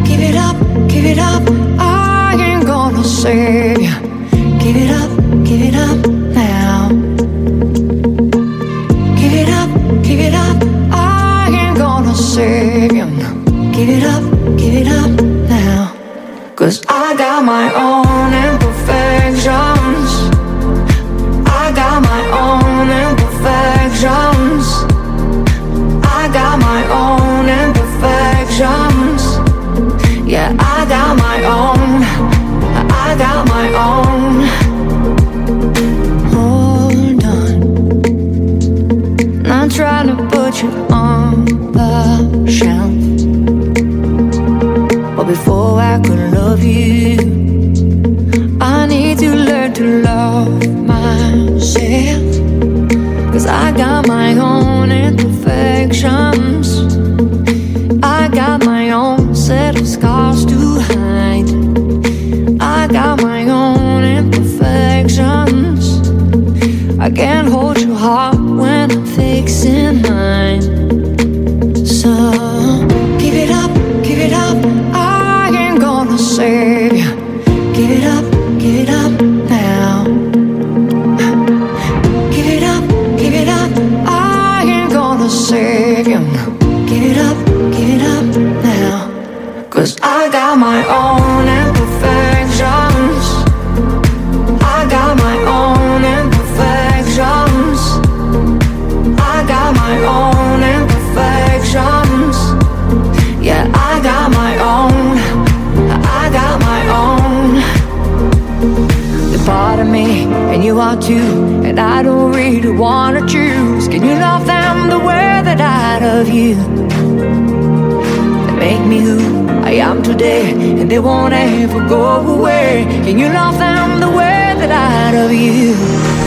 give it up, give it up. I ain't gonna save you. Give it up, give it up now. Give it up, give it up. I ain't gonna save you. Give it up, give it up. Cause I got my own imperfections. I got my own imperfections. Love myself. Cause I got my own imperfections. I got my own set of scars to hide. I got my own imperfections. I can't hold your heart when I'm fixing mine. My own imperfections. I got my own imperfections. I got my own imperfections. Yeah, I got my own. I got my own. The part of me, and you are too. And I don't really wanna choose. Can you love them the way that I love you? They make me who I am today, and they won't ever go away. Can you love them the way that I love you?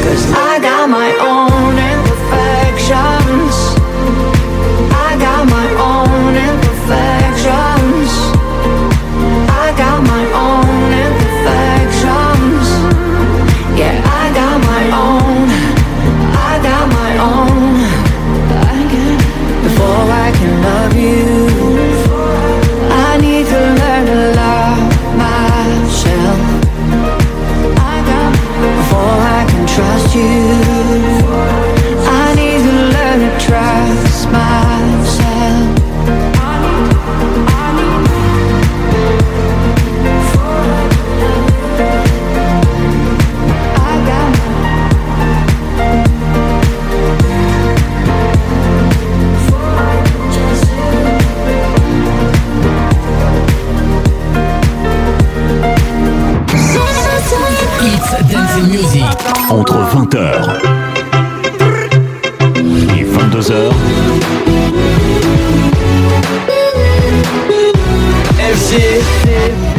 Cause I got my own imperfections. Entre 20h et 22h, FG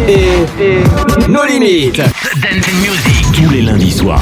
et nos limites. Tous les lundis soirs.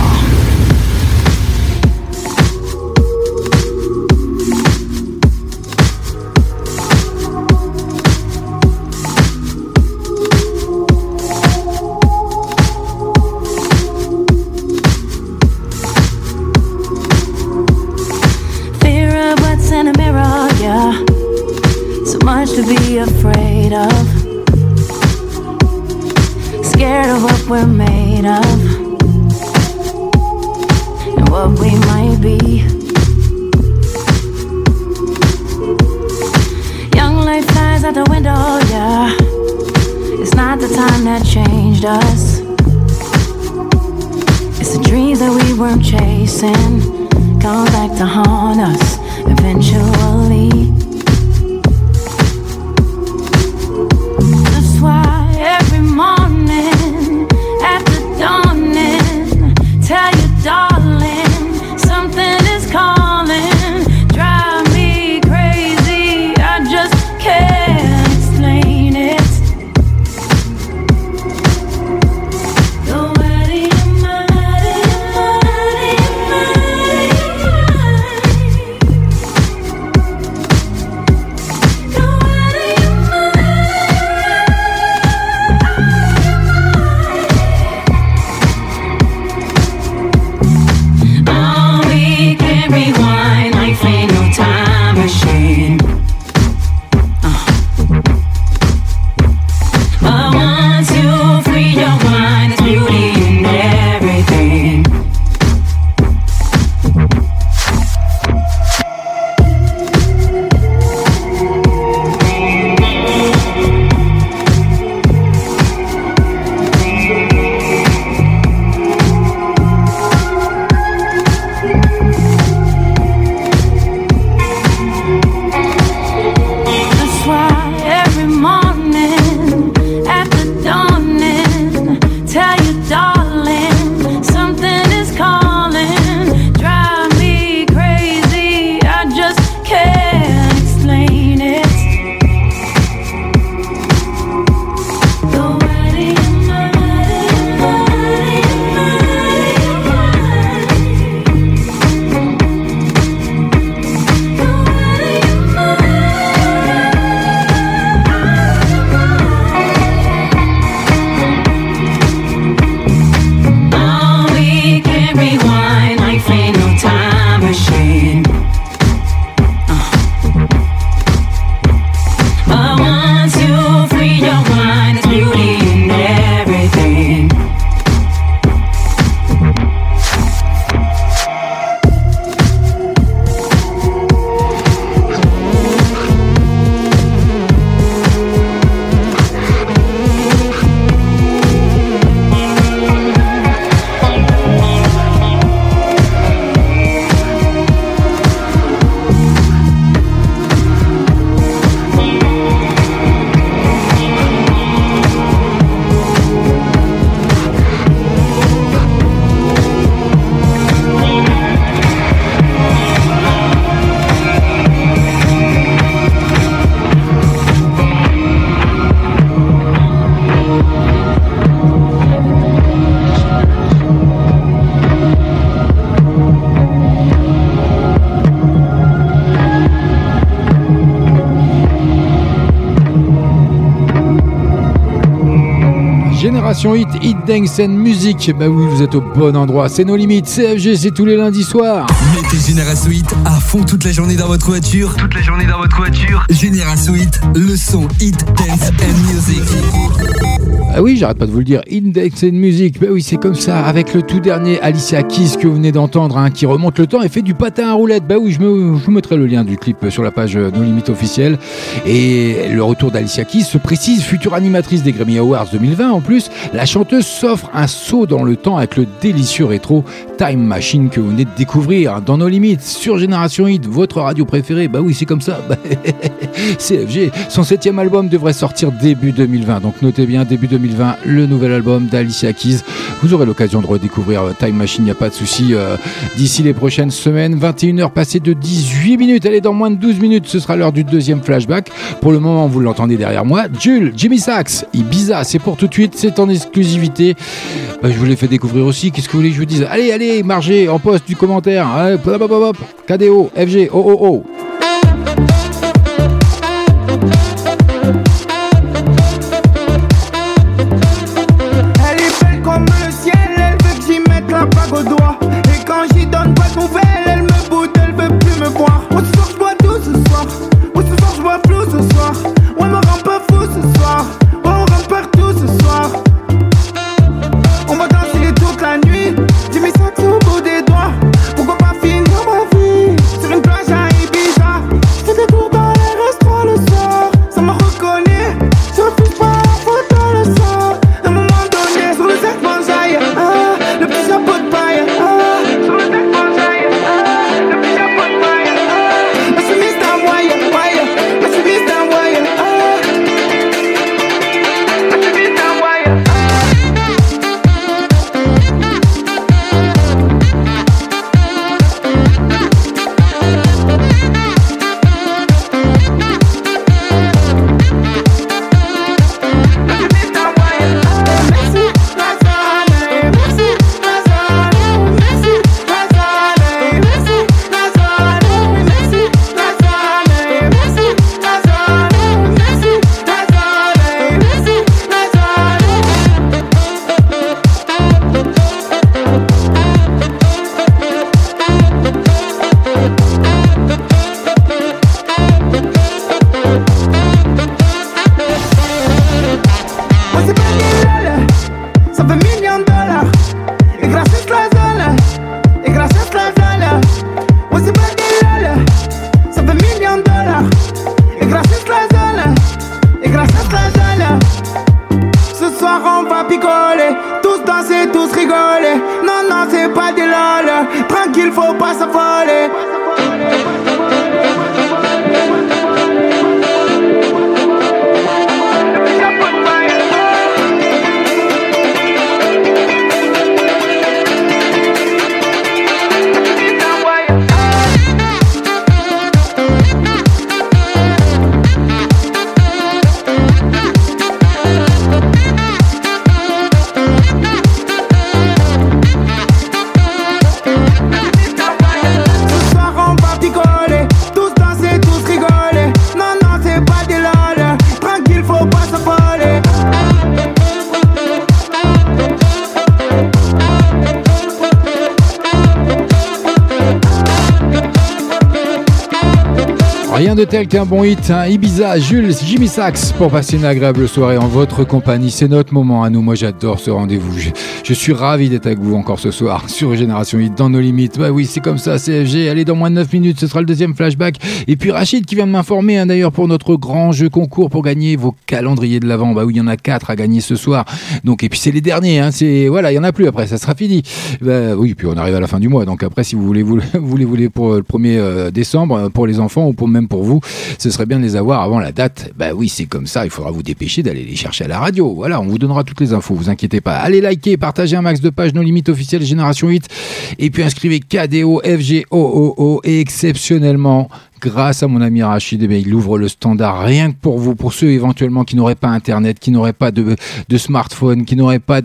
Dreams that we weren't chasing come back to haunt us eventually. Dance and Music. Bah oui, vous êtes au bon endroit. C'est nos limites. CFG, c'est tous les lundis soirs. Mettez Génération Hit à fond toute la journée dans votre voiture. Toute la journée dans votre voiture. Génération Hit, le son Hit, Dance and Music. Ah oui, j'arrête pas de vous le dire. Index and Music. Bah oui, c'est comme ça. Avec le tout dernier Alicia Keys que vous venez d'entendre, hein, qui remonte le temps et fait du patin à roulette. Bah oui, je, vous mettrai le lien du clip sur la page euh, No Limit officielle. Et le retour d'Alicia Keys se précise, future animatrice des Grammy Awards 2020 en plus. La chanteuse s'offre un saut dans le temps avec le délicieux rétro Time Machine que vous venez de découvrir dans nos limites sur Génération Hit, votre radio préférée. Bah oui, c'est comme ça. [LAUGHS] CFG, son septième album devrait sortir début 2020. Donc notez bien, début 2020, le nouvel album d'Alicia Keys. Vous aurez l'occasion de redécouvrir euh, Time Machine, il n'y a pas de souci. euh, D'ici les prochaines semaines, 21h passées de 18 minutes. Allez, dans moins de 12 minutes, ce sera l'heure du deuxième flashback. Pour le moment, vous l'entendez derrière moi. Jules, Jimmy Sachs, Ibiza, c'est pour tout de suite, c'est en exclusivité. Bah, je vous l'ai fait découvrir aussi. Qu'est-ce que vous voulez que je vous dise? Allez, allez, margez en poste du commentaire. Hop. KDO, FG, oh, Tel qu'un bon hit, hein. Ibiza, Jules, Jimmy Sachs pour passer une agréable soirée en votre compagnie. C'est notre moment à nous. Moi, j'adore ce rendez-vous. Je, suis ravi d'être avec vous encore ce soir [LAUGHS] sur Génération Hit dans nos limites. Bah oui, c'est comme ça, CFG. Allez, dans moins de 9 minutes, ce sera le deuxième flashback. Et puis Rachid qui vient de m'informer, hein, d'ailleurs, pour notre grand jeu concours pour gagner vos calendriers de l'avant. Bah oui, il y en a quatre à gagner ce soir. Donc, et puis c'est les derniers, hein. C'est, voilà, il y en a plus après, ça sera fini. Bah oui, puis on arrive à la fin du mois. Donc après, si vous voulez, vous, [LAUGHS] vous voulez, pour le 1er euh, décembre, euh, pour les enfants ou pour même pour vous, ce serait bien de les avoir avant la date. Bah oui, c'est comme ça. Il faudra vous dépêcher d'aller les chercher à la radio. Voilà, on vous donnera toutes les infos. Vous inquiétez pas. Allez liker, partagez un max de pages nos limites officielles Génération 8. Et puis inscrivez KDO, FG, OOO et exceptionnellement grâce à mon ami Rachid, eh bien, il ouvre le standard rien que pour vous, pour ceux éventuellement qui n'auraient pas Internet, qui n'auraient pas de, smartphone, qui n'auraient pas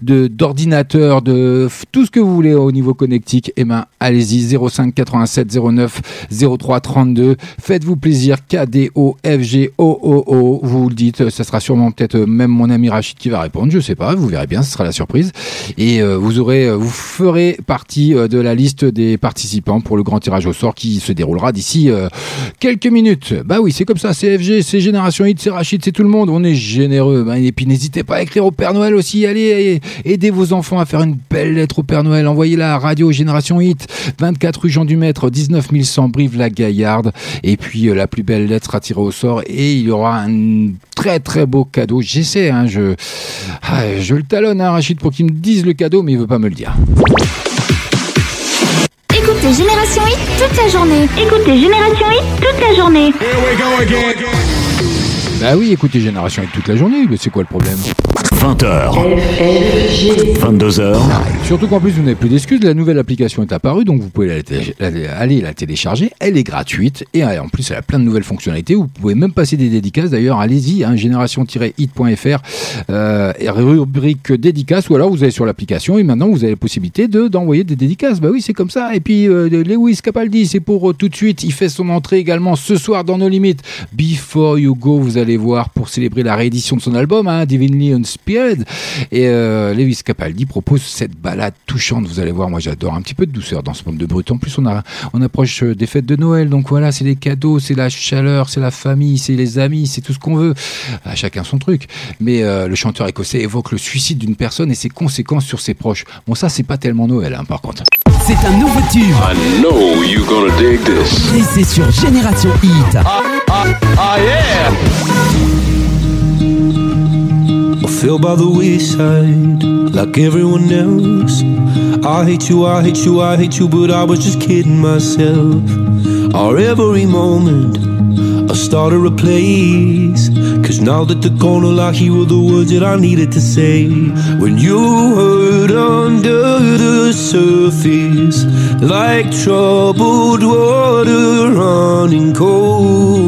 d'ordinateur, de, tout ce que vous voulez au niveau connectique. Eh ben, allez-y, 05 87 09 03 32. Faites-vous plaisir, KDO, FG. Vous le dites, ça sera sûrement peut-être euh, même mon ami Rachid qui va répondre. Je sais pas, vous verrez bien, ce sera la surprise. Et euh, vous aurez, euh, vous ferez partie de la liste des participants pour le grand tirage au sort qui se déroulera d'ici euh, quelques minutes. Bah oui, c'est comme ça, c'est FG, c'est Génération Hit, c'est Rachid, c'est tout le monde. On est généreux. Bah, et puis n'hésitez pas à écrire au Père Noël aussi. Allez, aidez vos enfants à faire une belle lettre au Père Noël. Envoyez-la à Radio Génération Hit, 24 rue Jean du Maître, 19 100 Brive-la-Gaillarde. Et puis euh, la plus belle lettre à tirer au sort. Et il y aura un très très beau cadeau. J'essaie, hein, je, ah, je le talonne, hein, Rachid, pour qu'il me dise le cadeau, mais il veut pas me le dire. Génération Hit toute la journée. Écoutez Génération Hit toute la journée. Bah oui, écoutez Génération Hit toute la journée, mais c'est quoi le problème 20h. 22h. Surtout qu'en plus, vous n'avez plus d'excuses. La nouvelle application est apparue, donc vous pouvez aller la télécharger. Elle est gratuite et euh, en plus, elle a plein de nouvelles fonctionnalités. Vous pouvez même passer des dédicaces. D'ailleurs, allez-y, hein, génération-hit.fr, euh, rubrique dédicaces, ou alors vous allez sur l'application et maintenant vous avez la possibilité de d'envoyer des dédicaces. Bah oui, c'est comme ça. Et puis, euh, Lewis Capaldi, c'est pour euh, tout de suite. Il fait son entrée également ce soir dans nos limites. Before You Go, vous allez voir pour célébrer la réédition de son album, hein, Divinely Inspired. Et euh, Lewis Capaldi propose cette balade touchante. Vous allez voir, moi j'adore un petit peu de douceur dans ce monde de brut. En plus, on, a, on approche euh, des fêtes de Noël. Donc voilà, c'est les cadeaux, c'est la chaleur, c'est la famille, c'est les amis, c'est tout ce qu'on veut. À chacun son truc. Mais euh, le chanteur écossais évoque le suicide d'une personne et ses conséquences sur ses proches. Bon, ça, c'est pas tellement Noël, hein, par contre. C'est un nouveau tube. I know you gonna dig this. Et c'est sur Génération Hit. Ah yeah! I fell by the wayside like everyone else. I hate you, I hate you, I hate you, but I was just kidding myself. Our every moment I started a place. Cause now that the corner I hear were the words that I needed to say. When you hurt under the surface, like troubled water running cold.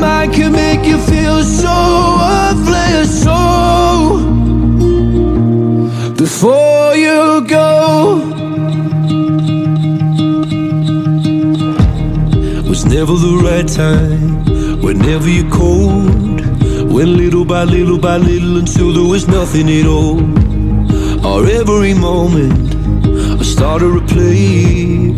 mind can make you feel so worthless. So before you go, was never the right time. Whenever you're cold, went little by little by little until there was nothing at all. Our every moment I started to play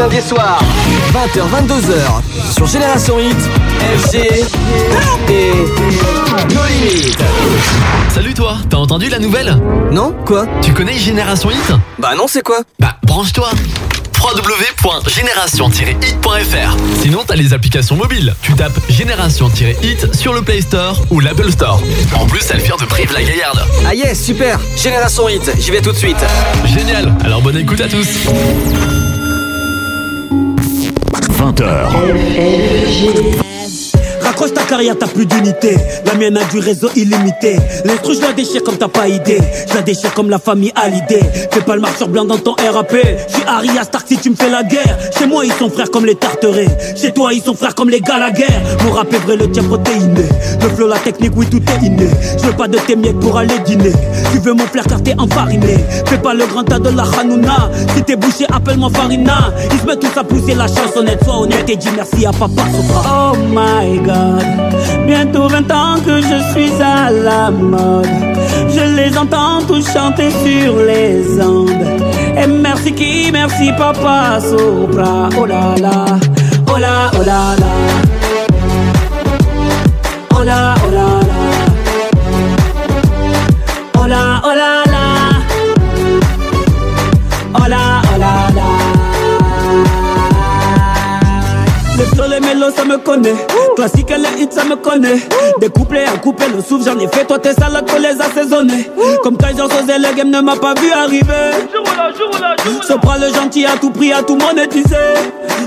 lundis soirs, 20h, 22h, sur Génération Hit, FG et No Limites. Salut toi, t'as entendu la nouvelle? Non Quoi? Tu connais Génération Hit? Bah non, c'est quoi? Bah branche-toi www.génération-hit.fr Sinon t'as les applications mobiles. Tu tapes Génération-hit sur le Play Store ou l'Apple Store. En plus, elle vient de Prive la Gaillarde. Ah yes, super Génération Hit, j'y vais tout de suite. Génial, alors bonne écoute à tous. 20h. Raccroche ta carrière, t'as plus d'unité. La mienne a du réseau illimité. L'instru, je la déchire comme t'as pas idée. Je la déchire comme la famille Hallyday. Fais pas le marcheur blanc dans ton RAP. Je suis Harry Stark si tu me fais la guerre. Chez moi, ils sont frères comme les Tarterets. Chez toi, ils sont frères comme les Gallagher. Mon rap est vrai, le tien protéiné. Le flow, la technique, oui, tout est inné. Je veux pas de tes miettes pour aller dîner. Tu veux mon flair car t'es enfariné. Fais pas le grand tas de la Hanouna. Si t'es bouché, appelle-moi Farina. Ils se mettent tous à pousser la chansonnette. Sois honnête et dis merci à papa. Oh my god. Bientôt 20 ans que je suis à la mode. Je les entends tous chanter sur les ondes. Et merci qui, merci papa Sopra. Oh là là, oh là, oh là là. Oh là, oh là là. Oh là, oh là là. Oh là, oh là là. Flots, les ça me connaît. Classique les hits, ça me connaît. Des couplets à couper le souffle, j'en ai fait. Toi, t'es sale pour les assaisonner. Comme Kaiser Sosé, le game ne m'a pas vu arriver. Sopra le gentil à tout prix, à tout monétiser.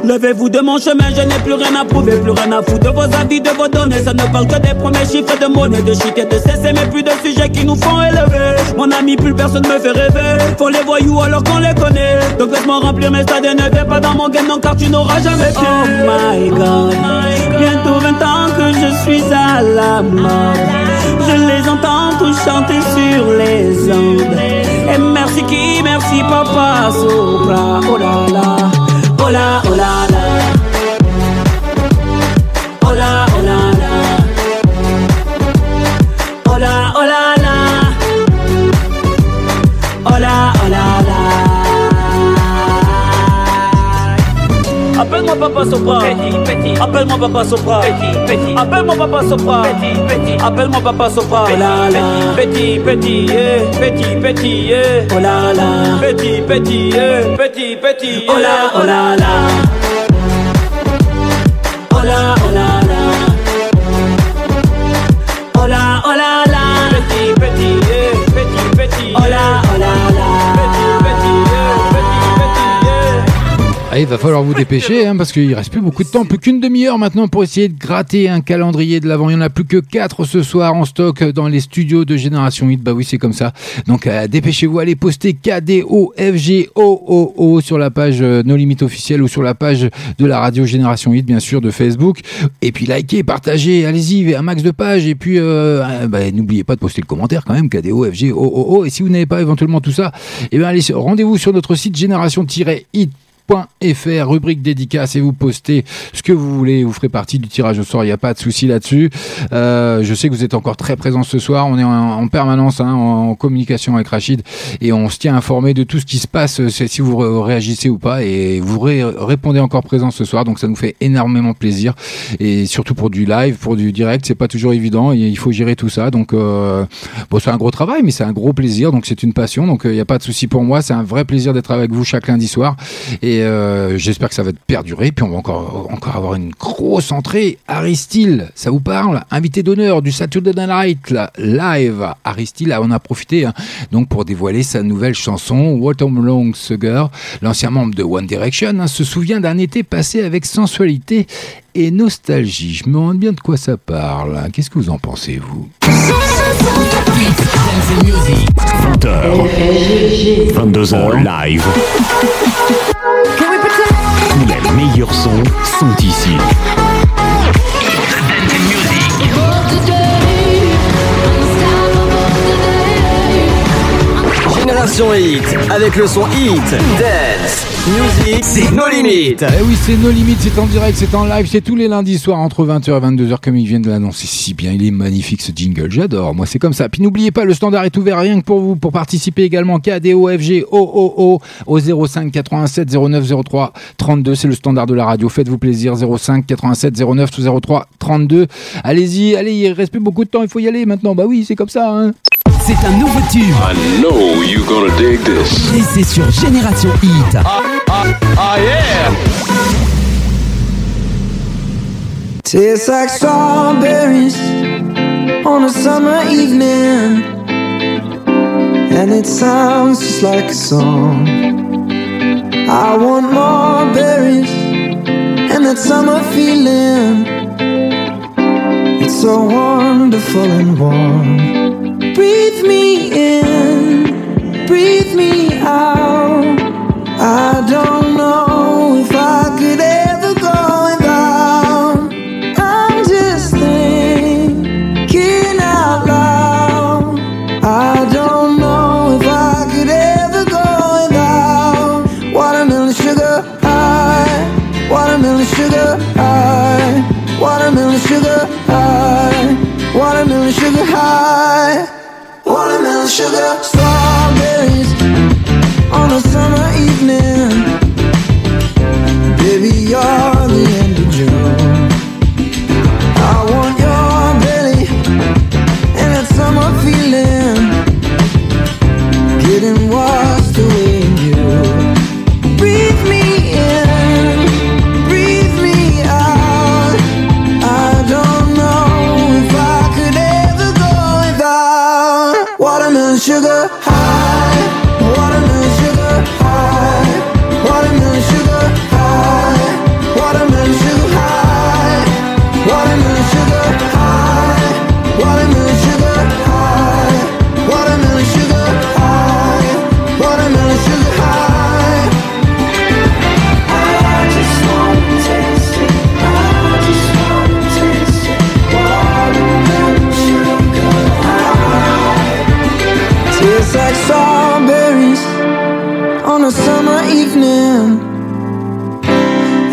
Levez-vous de mon chemin, je n'ai plus rien à prouver, plus rien à foutre de vos avis, de vos données. Ça ne parle que des premiers chiffres de monnaie, de shit et de cesser, mais plus de sujets qui nous font élever. Mon ami, plus personne me fait rêver. Faut les voyous alors qu'on les connaît. Donc laisse-moi remplir mes stades et ne vais pas dans mon game, non, car tu n'auras jamais pied. Oh my god, bientôt 20 ans que je suis à la mode. Je les entends tous chanter sur les ondes. Et merci qui, merci papa Sopra. Oh là là, oh là, oh là Appelle-moi papa Sopra. Appelle-moi papa Sopra. Appelle-moi papa Sopra. Appelle-moi papa Sopra. Oh là là. Petit, petit, yeah. Petit, petit, yeah. Oh là là. Petit, petit, yeah. Petit, petit, Oh là, oh là là. Oh là, oh là il va falloir vous dépêcher hein, parce qu'il reste plus beaucoup de temps, plus qu'une demi-heure maintenant pour essayer de gratter un calendrier de l'avant. Il n'y en a plus que 4 ce soir en stock dans les studios de Génération 8. Bah oui, c'est comme ça. Donc euh, dépêchez-vous, allez poster KDOFGOOO sur la page euh, No Limit officielle ou sur la page de la radio Génération 8, bien sûr, de Facebook. Et puis likez, partagez, allez-y, un max de pages. Et puis euh, euh, bah, n'oubliez pas de poster le commentaire quand même, KDOFGOOO. Et si vous n'avez pas éventuellement tout ça, eh bien allez, rendez-vous sur notre site génération-hit .fr, rubrique dédicace et vous postez ce que vous voulez, vous ferez partie du tirage au sort, il n'y a pas de souci là-dessus. Euh, je sais que vous êtes encore très présents ce soir, on est en, en permanence hein, en, communication avec Rachid et on se tient informé de tout ce qui se passe, euh, si vous ré- réagissez ou pas et vous ré- répondez encore présent ce soir, donc ça nous fait énormément plaisir et surtout pour du live, pour du direct, c'est pas toujours évident, il faut gérer tout ça, donc euh, bon c'est un gros travail mais c'est un gros plaisir, donc c'est une passion, donc euh, il n'y a pas de souci pour moi, c'est un vrai plaisir d'être avec vous chaque lundi soir euh, j'espère que ça va perdurer. Puis on va encore, encore avoir une grosse entrée. Harry ça vous parle? Invité d'honneur du Saturday Night live. Harry on a profité hein, donc pour dévoiler sa nouvelle chanson Long Sugar. L'ancien membre de One Direction hein, se souvient d'un été passé avec sensualité et nostalgie. Je me demande bien de quoi ça parle. Qu'est-ce que vous en pensez, vous? 20h. 20h. 22h live. Meilleurs sons sont ici. Génération Hit, avec le son Hit, Dance, Music, c'est nos limites. Eh oui, c'est nos limites, c'est en direct, c'est en live, c'est tous les lundis soirs entre 20h et 22h comme ils viennent de l'annoncer si bien. Il est magnifique ce jingle, j'adore. Moi, c'est comme ça. Puis n'oubliez pas, le standard est ouvert rien que pour vous pour participer également KDOFG OOO au 05 87 09 03 32. C'est le standard de la radio. Faites-vous plaisir 05 87 09 03 32. Allez-y, allez, il reste plus beaucoup de temps, il faut y aller maintenant. Bah oui, c'est comme ça. Hein. C'est un nouveau tube. I know you're gonna dig this. Et c'est sur Génération Hit. Ah yeah! Tastes like strawberries on a summer evening, and it sounds just like a song. I want more berries and that summer feeling. It's so wonderful and warm. Breathe me in, breathe me out. I don't know if I could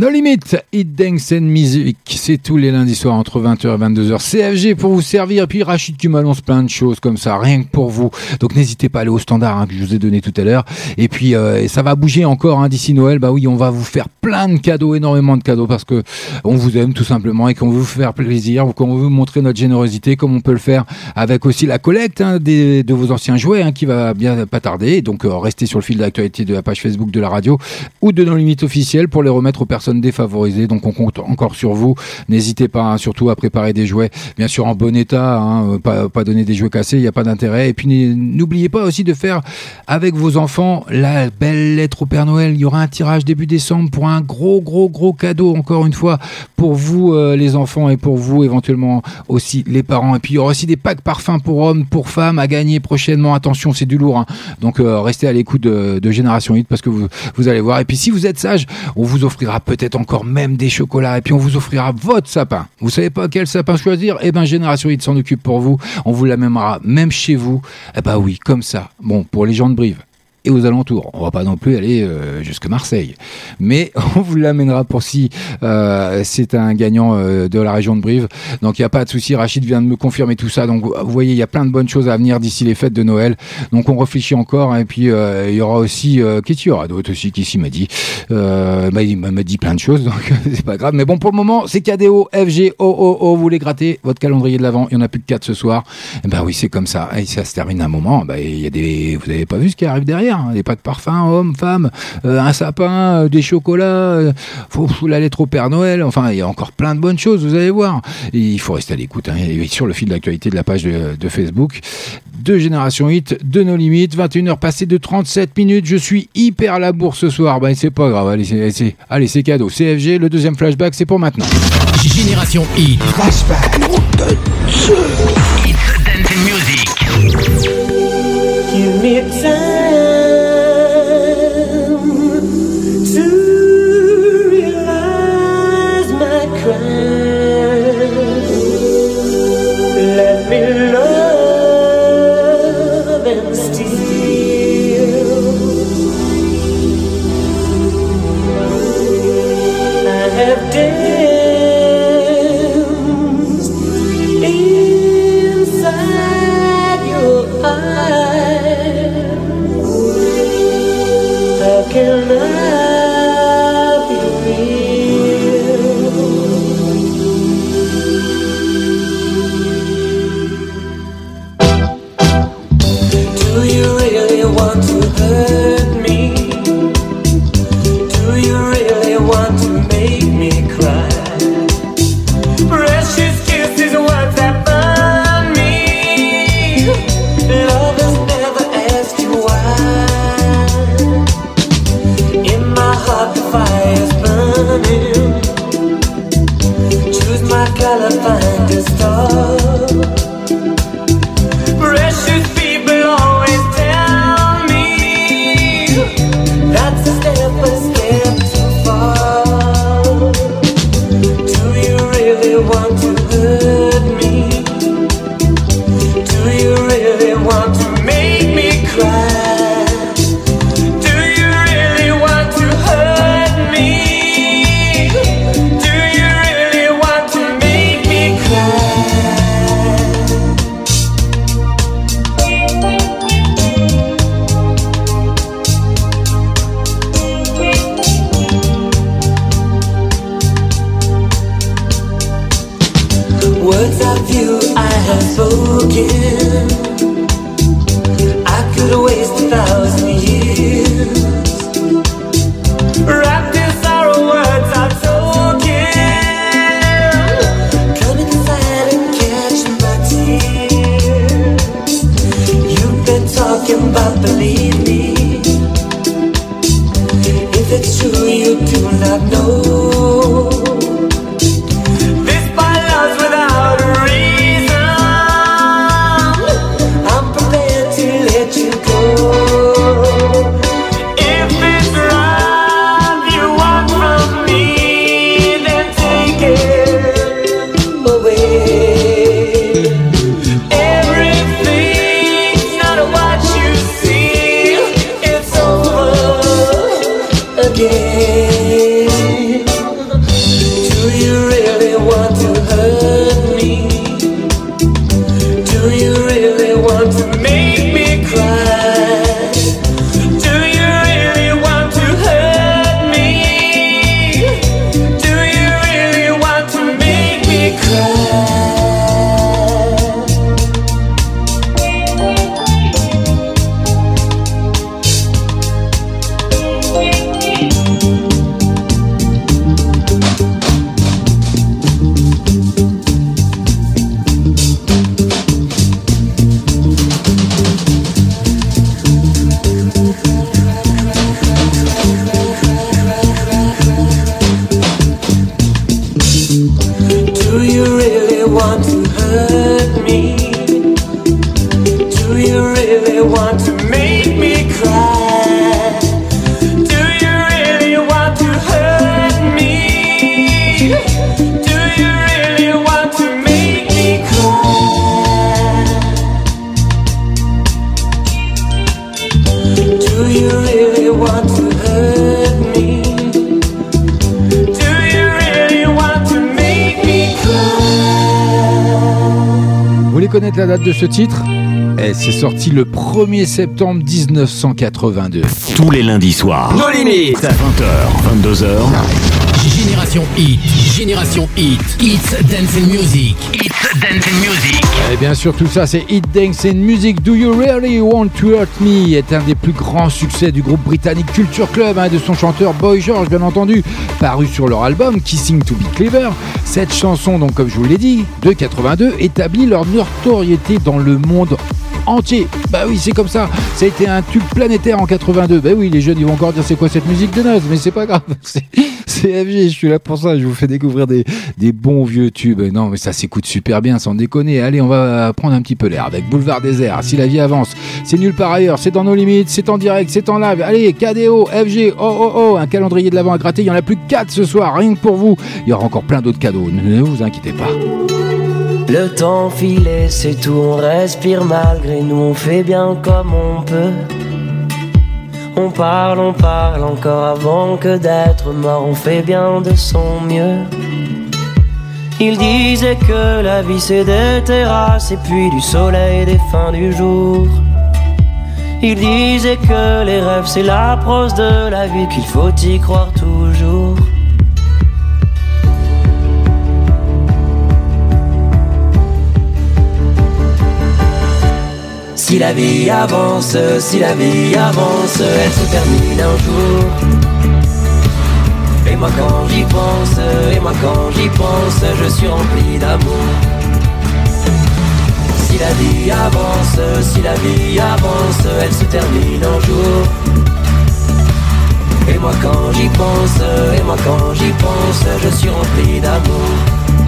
No Limit, Hit Dance and Music, c'est tous les lundis soirs entre 20h et 22h. CFG pour vous servir, et puis Rachid qui m'annonce plein de choses comme ça, rien que pour vous. Donc n'hésitez pas à aller au standard hein, que je vous ai donné tout à l'heure. Et puis euh, ça va bouger encore hein, d'ici Noël. Bah oui, on va vous faire plein de cadeaux, énormément de cadeaux parce que on vous aime tout simplement et qu'on veut vous faire plaisir, qu'on veut vous montrer notre générosité, comme on peut le faire avec aussi la collecte hein, de vos anciens jouets qui va bien pas tarder. Donc euh, restez sur le fil d'actualité de la page Facebook de la radio ou de nos limites officielles pour les remettre aux personnes défavorisées. Donc on compte encore sur vous. N'hésitez pas hein, surtout à préparer des jouets, bien sûr en bon état, hein, pas, donner des jouets cassés, il n'y a pas d'intérêt. Et puis n'oubliez pas aussi de faire avec vos enfants la belle lettre au Père Noël. Il y aura un tirage début décembre pour un gros gros gros cadeau encore une fois pour vous euh, les enfants et pour vous éventuellement aussi les parents. Et puis il y aura aussi des packs parfums pour hommes, pour femmes à gagner prochainement. Attention, c'est du lourd. hein. Donc euh, restez à l'écoute de, Génération Hit parce que vous, vous allez voir. Et puis si vous êtes sage, on vous offrira peut-être encore même des chocolats et puis on vous offrira votre sapin. Vous savez pas quel sapin choisir? Eh ben Génération Hit s'en occupe pour vous. On vous l'amènera même chez vous. Eh ben oui, comme ça. Bon, pour les gens de Brive. Et aux alentours. On va pas non plus aller euh, jusque Marseille, mais [LAUGHS] on vous l'amènera pour si euh, c'est un gagnant euh, de la région de Brive. Donc il n'y a pas de souci. Rachid vient de me confirmer tout ça. Donc vous voyez, il y a plein de bonnes choses à venir d'ici les fêtes de Noël. Donc on réfléchit encore. Et puis euh, il y aura aussi, euh, qu'est-ce qu'il y aura d'autre aussi qui s'y m'a dit. Euh, bah, il m'a dit plein de choses, [LAUGHS] donc c'est pas grave. Mais bon, pour le moment, c'est KDO, FG, OOO. Vous voulez gratter votre calendrier de l'avant. Il y en a plus de 4 ce soir. Et ben oui, c'est comme ça. Et ça se termine à un moment. Bah, y a des, vous avez pas vu ce qui arrive derrière? Hein. Des packs de parfum, hommes, femmes, euh, un sapin, euh, des chocolats. euh, faut, faut la lettre au Père Noël. Enfin, il y a encore plein de bonnes choses. Vous allez voir. Et il faut rester à l'écoute. Hein. Sur le fil d'actualité de la page de, de Facebook de Génération Hit, de nos limites. 21h passées de 37 minutes. Je suis hyper à la bourre ce soir. Ben, c'est pas grave. Allez, c'est, c'est- allez, c'est cadeau. CFG, le deuxième flashback, c'est pour maintenant. Génération Hit. Flashback. Date de ce titre Eh, c'est sorti le 1er septembre 1982. Tous les lundis soirs. Nos limites. 20h, 22h. Génération Hit, Génération Hit, It's Dance and Music, It's Dance and Music. Et bien sûr, tout ça, c'est Hit Dance and Music. Do You Really Want to Hurt Me? Est un des plus grands succès du groupe britannique Culture Club hein, de son chanteur Boy George, bien entendu, paru sur leur album Kissing to Be Clever. Cette chanson, donc, comme je vous l'ai dit, de 82, établit leur notoriété dans le monde entier. Bah oui, c'est comme ça. Ça a été un tube planétaire en 82. Bah oui, les jeunes, ils vont encore dire c'est quoi cette musique de noces, mais c'est pas grave. [LAUGHS] C'est- C'est FG, je suis là pour ça. Je vous fais découvrir des, des bons vieux tubes. Non, mais ça s'écoute super bien, sans déconner. Allez, on va prendre un petit peu l'air avec Boulevard Désert. Si la vie avance, c'est nul par ailleurs. C'est dans nos limites, c'est en direct, c'est en live. Allez, KDO, FG, oh oh oh, un calendrier de l'avant à gratter. Il y en a plus que 4 ce soir, rien que pour vous. Il y aura encore plein d'autres cadeaux. Ne vous inquiétez pas. Le temps filé, c'est tout, on respire malgré nous, on fait bien comme on peut. On parle, on parle encore avant que d'être mort, on fait bien de son mieux. Il disait que la vie c'est des terrasses et puis du soleil des fins du jour. Il disait que les rêves c'est la prose de la vie, qu'il faut y croire toujours. Si la vie avance, si la vie avance, elle se termine un jour. Et moi quand j'y pense, et moi quand j'y pense, je suis rempli d'amour. Si la vie avance, si la vie avance, elle se termine un jour. Et moi quand j'y pense, et moi quand j'y pense, je suis rempli d'amour.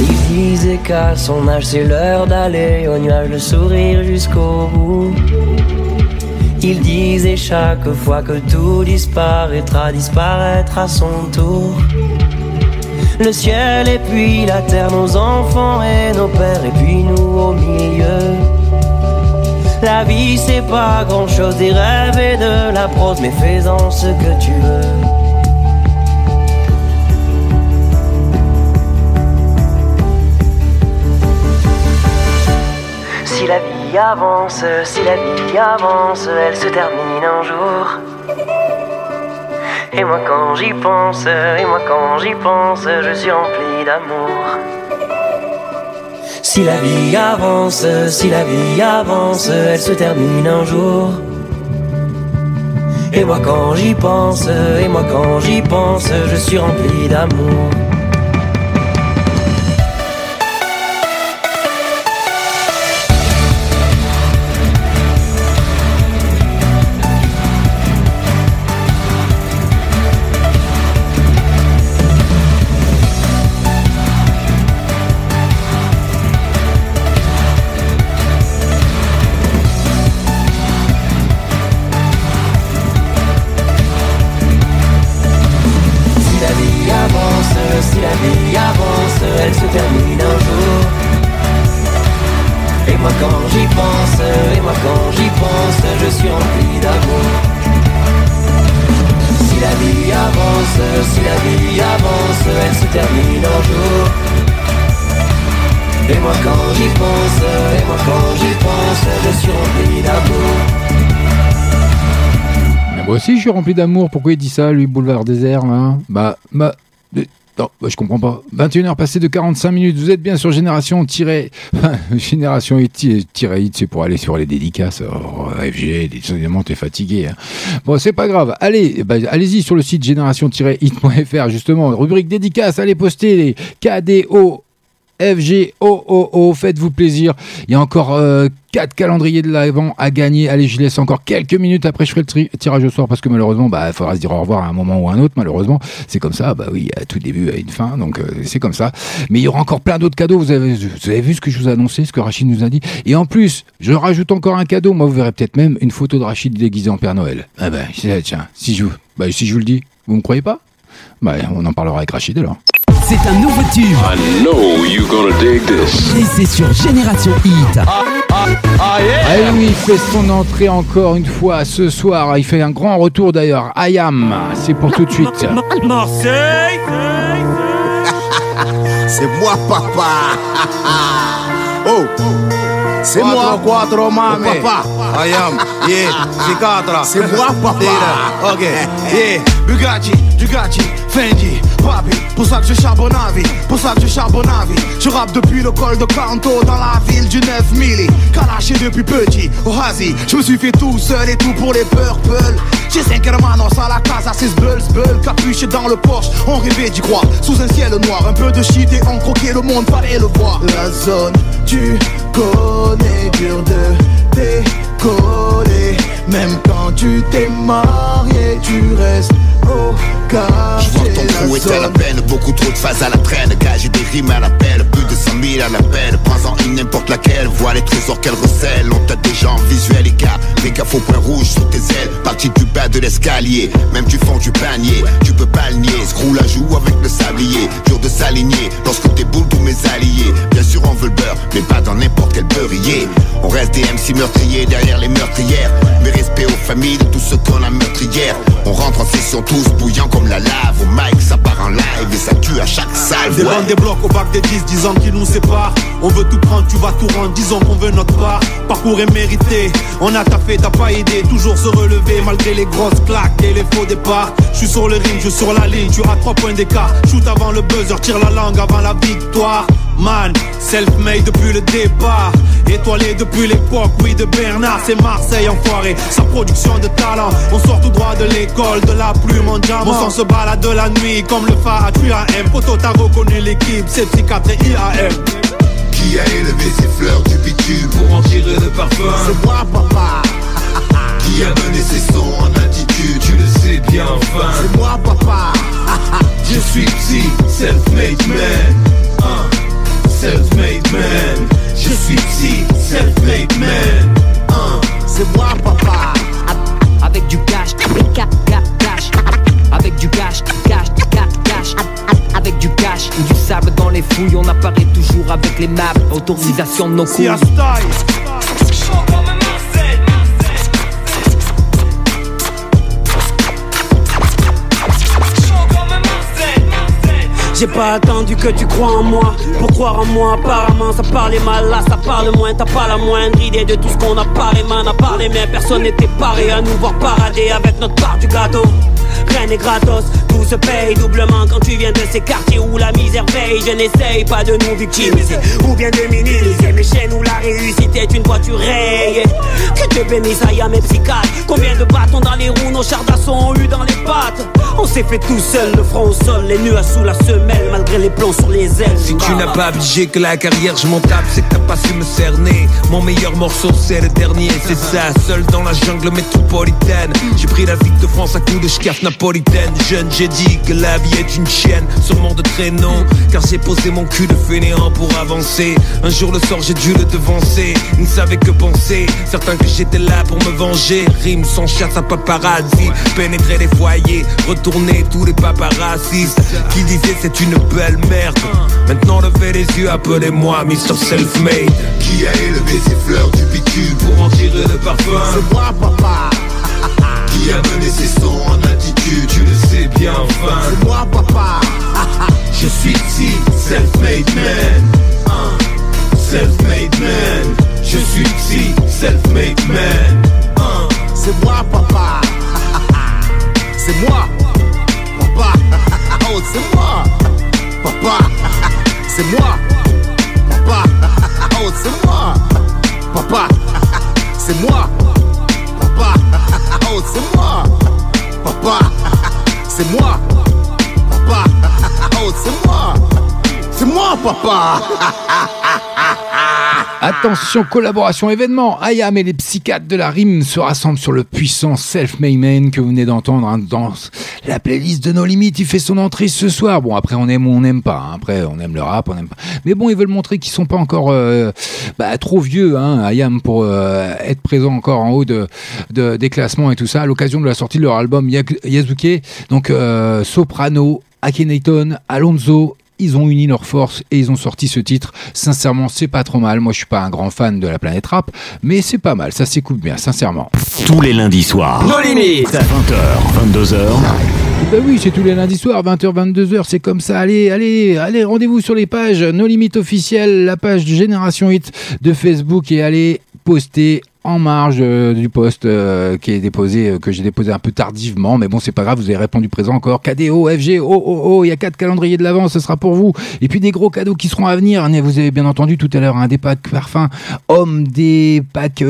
Il disait qu'à son âge c'est l'heure d'aller au nuage le sourire jusqu'au bout. Il disait chaque fois que tout disparaîtra, disparaître à son tour. Le ciel et puis la terre, nos enfants et nos pères, et puis nous au milieu. La vie c'est pas grand chose, des rêves et de la prose, mais fais-en ce que tu veux. Si la vie avance, si la vie avance, elle se termine un jour. Et moi quand j'y pense, et moi quand j'y pense, je suis rempli d'amour. Si la vie avance, si la vie avance, elle se termine un jour. Et moi quand j'y pense, et moi quand j'y pense, je suis rempli d'amour. Aussi, je suis rempli d'amour. Pourquoi il dit ça, lui, Boulevard Désert, là Bah, bah. Non, je comprends pas. 21h passées de 45 minutes. Vous êtes bien sur Génération tiré. [LAUGHS] Génération hit, c'est pour aller sur les dédicaces. Oh, FG, t'es fatigué. hein. Bon, c'est pas grave. Allez, bah, allez-y sur le site génération-hit.fr, justement. Rubrique dédicace, allez poster les KDO. FG, oh oh oh, faites-vous plaisir. Il y a encore 4 calendriers de l'avant à gagner. Allez, je laisse encore quelques minutes après je ferai le tirage au soir parce que malheureusement, bah, il faudra se dire au revoir à un moment ou à un autre. Malheureusement, c'est comme ça. Bah oui, à tout début, à une fin. Donc, euh, c'est comme ça. Mais il y aura encore plein d'autres cadeaux. Vous avez, vu ce que je vous ai annoncé, ce que Rachid nous a dit? Et en plus, je rajoute encore un cadeau. Moi, vous verrez peut-être même une photo de Rachid déguisé en Père Noël. Ah ben, tiens, si je, bah, si je vous le dis, vous me croyez pas? Bah, on en parlera avec Rachid alors. C'est un nouveau tube. I know you're gonna dig this. Et c'est sur Génération Hit. Ah oui, il fait son entrée encore une fois ce soir. Il fait un grand retour d'ailleurs. Ayam, c'est pour tout de suite. [LAUGHS] Marseille C'est moi, papa. [LAUGHS] Oh, c'est moi. Quattro, mame. Oh, papa. I am. Yeah, c'est quatre. C'est moi, papa. Ok. [LAUGHS] Yeah, Bugatti, Bugatti, Fendi, Papi. Pour ça que je charbonne à vie. Pour ça que je charbonne à vie. Je rappe depuis le col de Canto dans la ville du 9000. Calaché depuis petit. Au Hazi, je me suis fait tout seul et tout pour les purple. J'ai 5 hermanos à la casa, c'est bulls, bulls, capuché dans le Porsche. On rêvait d'y croire. Sous un ciel noir, un peu de shit et on croquait le monde, fallait le voir. La zone, tu connais, dur de décoller. Même quand tu t'es marié, tu restes au Je vois ton trou est à la peine, beaucoup trop de phases à la traîne. J'ai des rimes à l'appel, plus de 100 000 à l'appel. Prends-en une n'importe laquelle, vois les trésors qu'elle recèle. On t'a déjà en visuel les gars, les gars faux point rouge sous tes ailes. Parti du bas de l'escalier, même du fond du panier. Tu peux pas le nier, screw la joue avec le sablier. Dur de s'aligner, lorsque t'es boule tous mes alliés. Bien sûr on veut le beurre, mais pas dans n'importe quel beurrier. On reste des MC meurtriers derrière les meurtrières. Mais respect aux familles de tous ceux qu'on a meurtrières On rentre en session tous bouillants comme la lave Au mic ça part en live et ça tue à chaque salve Des ouais. bandes, des blocs au bac des 10, 10 ans qui nous séparent. On veut tout prendre, tu vas tout rendre, disons qu'on veut notre part. Parcours est mérité, on a taffé, t'as pas aidé. Toujours se relever malgré les grosses claques et les faux départs. Je suis sur le ring, je suis sur la ligne, tu as 3 points d'écart. Shoot avant le buzzer, tire la langue avant la victoire. Man, self-made depuis le départ. Étoilé depuis l'époque, oui, de Bernard, c'est Marseille enfoiré. Sa production de talent, on sort tout droit de l'école, de la plume en diamant. On s'en se balade de la nuit comme le phare à QAM. Poto, t'as reconnu l'équipe, c'est psychiatre et IAM. Qui a élevé ses fleurs du bitume pour en tirer le parfum? C'est moi, papa. [LAUGHS] Qui a donné ses sons en attitude? Tu le sais bien enfin C'est moi, papa. [LAUGHS] Je suis psy, self-made man Hein, Self-made man Je suis psy, self-made man Papa. Avec du cash, cash, cash, avec du cash, cash, cash, cash, avec du cash ou du sable dans les fouilles, on apparaît toujours avec les maps, autorisation de nos couilles. J'ai pas attendu que tu crois en moi. Pour croire en moi apparemment ça parlait mal. Là ça parle moins T'as pas la moindre idée de tout ce qu'on a parlé Man. À parler mais personne n'était paré. À nous voir parader avec notre part du gâteau. Rien n'est gratos, tout se paye doublement quand tu viens de ces quartiers où la misère veille. Je n'essaye pas de nous victimiser ou bien de minimiser mes chaînes où la réussite est une voiture rayée. Que Dieu bénisse Ayam et psychiatre. Combien de bâtons dans les roues, nos chars d'assaut ont eu dans les pattes. On s'est fait tout seul, le front au sol, les nuages sous la semelle, malgré les plans sur les ailes. Si tu n'as pas obligé que la carrière je m'en tape, c'est que t'as pas su me cerner. Mon meilleur morceau c'est le dernier, c'est ça. Seul dans la jungle métropolitaine. J'ai pris la ville de France à coups de schcaf napolitaine. Jeune, j'ai dit que la vie est une chienne, sûrement de traîneau. Car j'ai posé mon cul de fainéant pour avancer. Un jour le sort j'ai dû le devancer. Il ne savait que penser, certains que j'étais là pour me venger. Rime sans chasse à paparazzi, pénétrer les foyers, retourner tous les paparazzis qui disaient c'est une belle merde. Maintenant levez les yeux, appelez-moi Mr. Self-Made. Qui a élevé ses fleurs du bitume pour en tirer le parfum? C'est moi, papa. Qui a donné ses sons en attitude Tu le sais bien enfin C'est moi, papa. [LAUGHS] Je suis ici, self-made man Self-made man Je suis ici, self-made man C'est moi, papa. [LAUGHS] C'est moi. Papa. [LAUGHS] Oh, c'est moi. Papa. C'est moi. Papa. Oh, c'est moi. Papa. C'est moi. C'est moi. Papa. [LAUGHS] C'est moi. Papa. [LAUGHS] Oh, c'est moi. C'est moi, papa. [LAUGHS] Attention, collaboration événement. Ayam et les psychiatres de la rime se rassemblent sur le puissant Self-Made Man que vous venez d'entendre hein, dans la playlist de nos limites. Il fait son entrée ce soir. Bon, après, on aime ou on n'aime pas. hein. Après, on aime le rap, on aime pas. Mais bon, ils veulent montrer qu'ils sont pas encore euh, bah, trop vieux, hein, Ayam, pour euh, être présent encore en haut de, de- des classements et tout ça. À l'occasion de la sortie de leur album Yazuke, donc euh, Soprano, Akhenaton, Alonso. Ils ont uni leurs forces et ils ont sorti ce titre. Sincèrement, c'est pas trop mal. Moi, je suis pas un grand fan de la planète rap, mais c'est pas mal. Ça s'écoute bien, sincèrement. Tous les lundis soirs. Nos limites. 20h, 22h. Bah oui, c'est tous les lundis soirs, 20h, 22h, c'est comme ça. Allez, allez, allez, rendez-vous sur les pages No Limites officielles, la page de Génération Hit de Facebook et allez poster en marge euh, du poste euh, qui est déposé, euh, que j'ai déposé un peu tardivement, mais bon, c'est pas grave, vous avez répondu présent encore. KDO, FG, oh, oh, oh, il y a quatre calendriers de l'avant, ce sera pour vous. Et puis des gros cadeaux qui seront à venir. Vous avez bien entendu tout à l'heure un des packs parfums hommes, des packs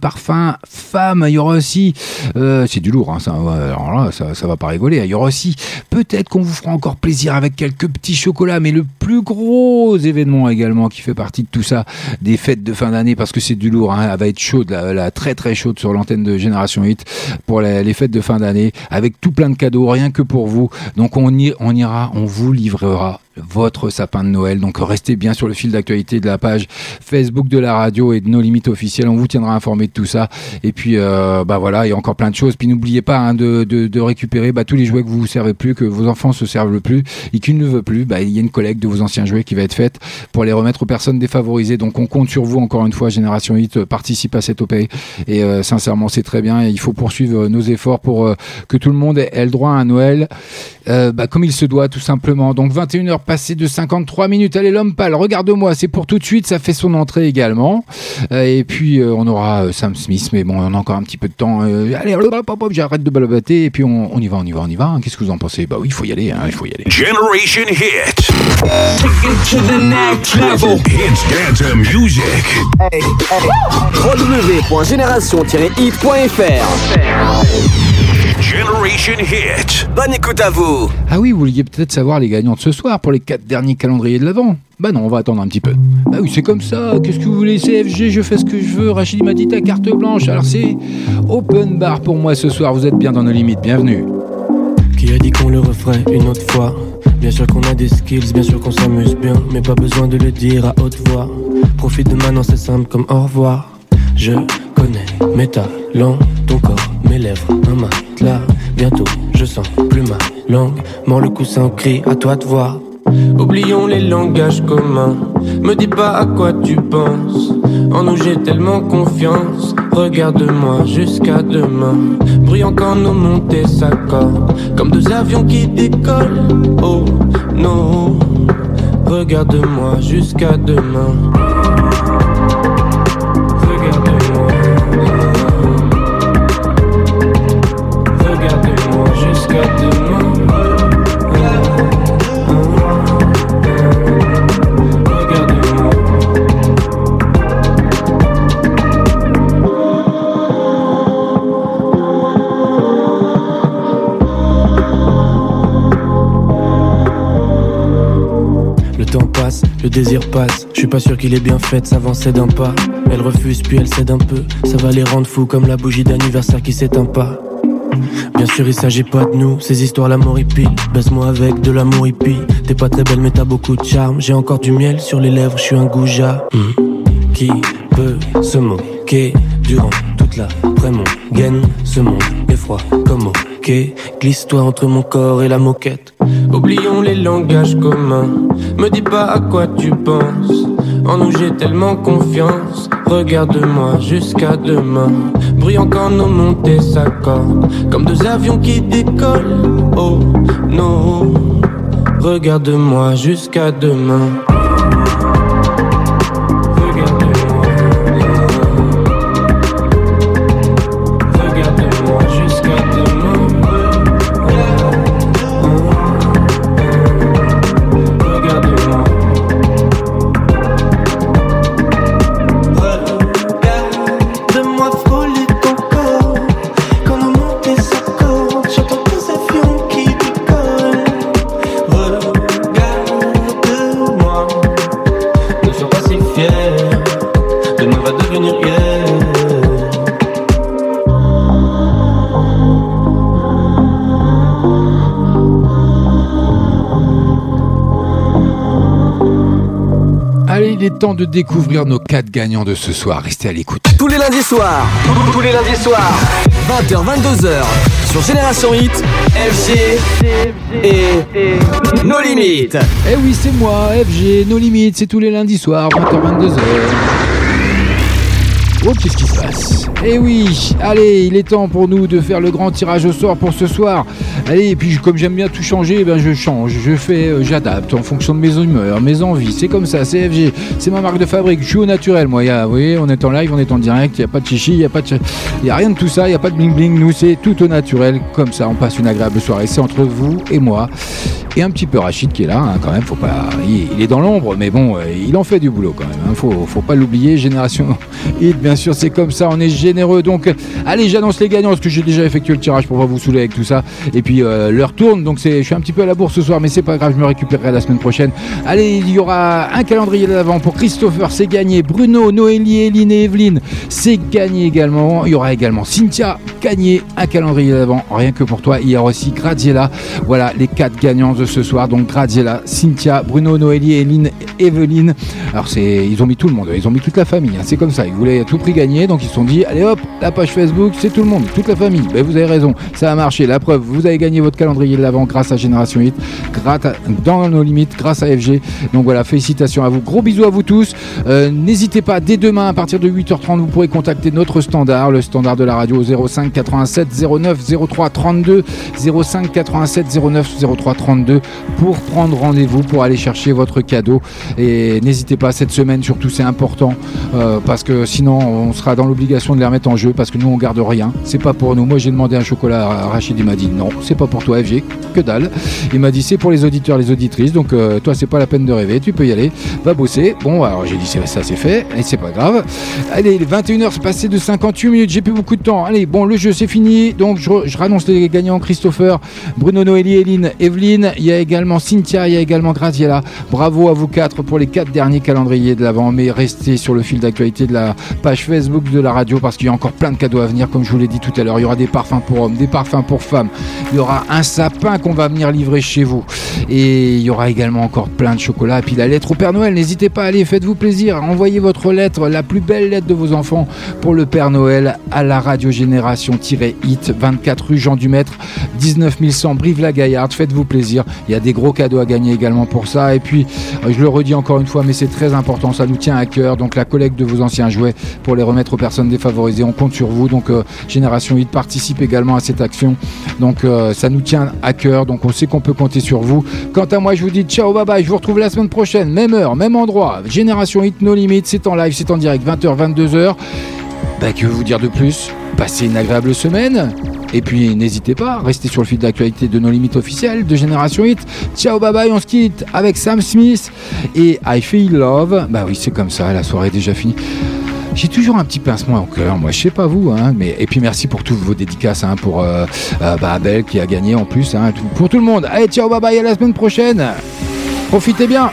parfums femmes. Il y aura aussi, c'est du lourd, hein, ça, ça va pas rigoler. Il y aura aussi, peut-être qu'on vous fera encore plaisir avec quelques petits chocolats, mais le plus gros événement également qui fait partie de tout ça, des fêtes de fin d'année, parce que c'est du lourd, hein, elle va être chaude, la, très très chaude sur l'antenne de Génération 8 pour les, les fêtes de fin d'année, avec tout plein de cadeaux, rien que pour vous. Donc on, y, on ira, on vous livrera votre sapin de Noël. Donc restez bien sur le fil d'actualité de la page Facebook de la radio et de nos limites officielles. On vous tiendra informé de tout ça. Et puis euh, bah voilà, il y a encore plein de choses. Puis n'oubliez pas hein, de, récupérer bah, tous les jouets que vous vous servez plus, que vos enfants se servent le plus et qu'ils ne veulent plus. Bah, il y a une collecte de vos anciens jouets qui va être faite pour les remettre aux personnes défavorisées. Donc on compte sur vous encore une fois. Génération 8 euh, participe à cette OP et euh, sincèrement c'est très bien. Et il faut poursuivre nos efforts pour euh, que tout le monde ait, ait le droit à un Noël euh, bah, comme il se doit tout simplement. Donc 21h passées de 53 minutes. Allez l'homme pâle, regarde-moi, c'est pour tout de suite, ça fait son entrée également. Euh, et puis euh, on aura euh, Sam Smith, mais bon, on a encore un petit peu de temps. Euh, allez, hop, hop, hop, j'arrête de balabater et puis on, on y va, on y va, on y va. hein. Qu'est-ce que vous en pensez? Bah oui, il faut y aller, hein, il faut y aller. Generation Hit. to the next level. Hits dance music. www.génération-hit.fr Generation Hit. Bonne écoute à vous Ah oui, vous vouliez peut-être savoir les gagnants de ce soir pour les quatre derniers calendriers de l'avant Bah non, on va attendre un petit peu. Bah oui, c'est comme ça. Qu'est-ce que vous voulez CFG, je fais ce que je veux. Rachid m'a dit ta carte blanche. Alors c'est open bar pour moi ce soir. Vous êtes bien dans nos limites. Bienvenue. Qui a dit qu'on le referait une autre fois? Bien sûr qu'on a des skills, bien sûr qu'on s'amuse bien Mais pas besoin de le dire à haute voix Profite de maintenant c'est simple comme au revoir Je connais. Mes talents, ton corps, mes lèvres, un matelas. Bientôt je sens plus ma langue. Mord le coussin, crie à toi de voir. Oublions les langages communs. Me dis pas à quoi tu penses. En nous j'ai tellement confiance. Regarde-moi jusqu'à demain. Brillant quand nos montées s'accordent. Comme deux avions qui décollent. Oh non. Regarde-moi jusqu'à demain désir passe. Je suis pas sûr qu'il est bien fait s'avancer d'un pas. Elle refuse puis elle cède un peu. Ça va les rendre fous comme la bougie d'anniversaire qui s'éteint pas. Bien sûr, il s'agit pas de nous, ces histoires l'amour hippie. Baisse-moi avec de l'amour hippie. T'es pas très belle, mais t'as beaucoup de charme. J'ai encore du miel sur les lèvres, je suis un goujat. Hmm. Qui peut se moquer durant toute la mon gaine Ce monde est froid comme ok. Glisse-toi entre mon corps et la moquette. Oublions les langages communs. Me dis pas à quoi tu penses. En nous j'ai tellement confiance. Regarde-moi jusqu'à demain. Brillant quand nos montées s'accordent. Comme deux avions qui décollent. Oh non. Regarde-moi jusqu'à demain. Il est temps de découvrir nos quatre gagnants de ce soir. Restez à l'écoute. Tous les lundis soirs, tous les lundis soirs, 20h, 22h, sur Génération Hit, FG et nos limites. Eh oui, c'est moi, FG, nos limites, c'est tous les lundis soirs, 20h, 22h. Oh, qu'est-ce qui se passe Eh oui, allez, il est temps pour nous de faire le grand tirage au sort pour ce soir. Allez, et puis comme j'aime bien tout changer, ben je change, je fais, euh, j'adapte en fonction de mes humeurs, mes envies. C'est comme ça, CFG, c'est ma marque de fabrique. Je suis au naturel, moi. A, oui, on est en live, on est en direct. Il n'y a pas de chichi, il n'y a a rien de tout ça. Il n'y a pas de bling bling. Nous, c'est tout au naturel, comme ça. On passe une agréable soirée. C'est entre vous et moi et un petit peu Rachid qui est là, hein, quand même, faut pas. Il, il est dans l'ombre, mais bon, euh, il en fait du boulot quand même. hein, faut, faut pas l'oublier. Génération [LAUGHS] Hit, bien sûr, c'est comme ça, on est généreux. Donc, allez, j'annonce les gagnants parce que j'ai déjà effectué le tirage pour pas vous saouler avec tout ça. Et puis euh, l'heure tourne, donc je suis un petit peu à la bourse ce soir, mais c'est pas grave, je me récupérerai la semaine prochaine. Allez, il y aura un calendrier d'avant pour Christopher, c'est gagné. Bruno, Noélie, Eline et Evelyne, c'est gagné également. Il y aura également Cynthia, gagné un calendrier d'avant, rien que pour toi. Il y aura aussi Graziella. Voilà les quatre gagnants de ce soir. Donc Graziella, Cynthia, Bruno, Noélie, Eline, Evelyne. Alors c'est, ils ont mis tout le monde, ils ont mis toute la famille. hein. C'est comme ça. Ils voulaient tout prix gagner, donc ils se sont dit, allez hop, la page Facebook, c'est tout le monde, toute la famille. Ben, vous avez raison, ça a marché. La preuve, vous avez gagné votre calendrier de l'avant grâce à Génération 8, grâce à- dans nos limites, grâce à FG. Donc voilà, félicitations à vous. Gros bisous à vous tous. Euh, N'hésitez pas, dès demain, à partir de 8h30, vous pourrez contacter notre standard, le standard de la radio 05 87 09 03 32 05 87 09 03 32 pour prendre rendez-vous pour aller chercher votre cadeau. Et n'hésitez pas cette semaine, surtout c'est important euh, parce que sinon on sera dans l'obligation de les remettre en jeu parce que nous on garde rien. C'est pas pour nous. Moi j'ai demandé un chocolat à Rachid, il m'a dit non, c'est pas pour toi FG, que dalle. Il m'a dit c'est pour les auditeurs, les auditrices. Donc euh, toi c'est pas la peine de rêver, tu peux y aller, va bosser. Bon alors j'ai dit ça c'est fait et c'est pas grave. Allez, les 21h c'est passé de 58 minutes, j'ai plus beaucoup de temps. Allez, bon le jeu c'est fini. Donc je, je rannonce les gagnants Christopher, Bruno Noélie, Eline, Evelyne, il y a également Cynthia, il y a également Graziella. Bravo à vous quatre pour les quatre derniers calendriers de l'avant. Mais restez sur le fil d'actualité de la page Facebook de la radio parce qu'il y a encore plein de cadeaux à venir. Comme je vous l'ai dit tout à l'heure, il y aura des parfums pour hommes, des parfums pour femmes. Il y aura un sapin qu'on va venir livrer chez vous. Et il y aura également encore plein de chocolat. Et puis la lettre au Père Noël, n'hésitez pas à aller, faites-vous plaisir. Envoyez votre lettre, la plus belle lettre de vos enfants pour le Père Noël à la radio Génération-Hit, 24 rue Jean Dumaître, 19 100 Brive-la-Gaillarde. Faites-vous plaisir. Il y a des gros cadeaux à gagner également pour ça. Et puis, euh, je le redis encore une fois, mais c'est très important, ça nous tient à cœur. Donc la collecte de vos anciens jouets pour les remettre aux personnes défavorisées, on compte sur vous. Donc euh, Génération 8 participe également à cette action. Donc euh, ça nous tient à cœur. Donc on sait qu'on peut compter sur vous. Quant à moi, je vous dis ciao, bye bye. Je vous retrouve la semaine prochaine, même heure, même endroit. Génération 8, no limites. C'est en live, c'est en direct, 20h, 22h. Bah, que vous dire de plus? Passez une agréable semaine. Et puis n'hésitez pas, restez sur le fil d'actualité de nos limites officielles de Génération 8. Ciao, bye bye, on se quitte avec Sam Smith et I Feel Love. Bah oui, c'est comme ça, la soirée est déjà finie. J'ai toujours un petit pincement au cœur, moi je sais pas vous, hein, mais et puis merci pour toutes vos dédicaces, hein, pour euh, euh, bah, Abel qui a gagné en plus, hein, pour tout le monde. Allez, ciao, bye bye, à la semaine prochaine. Profitez bien.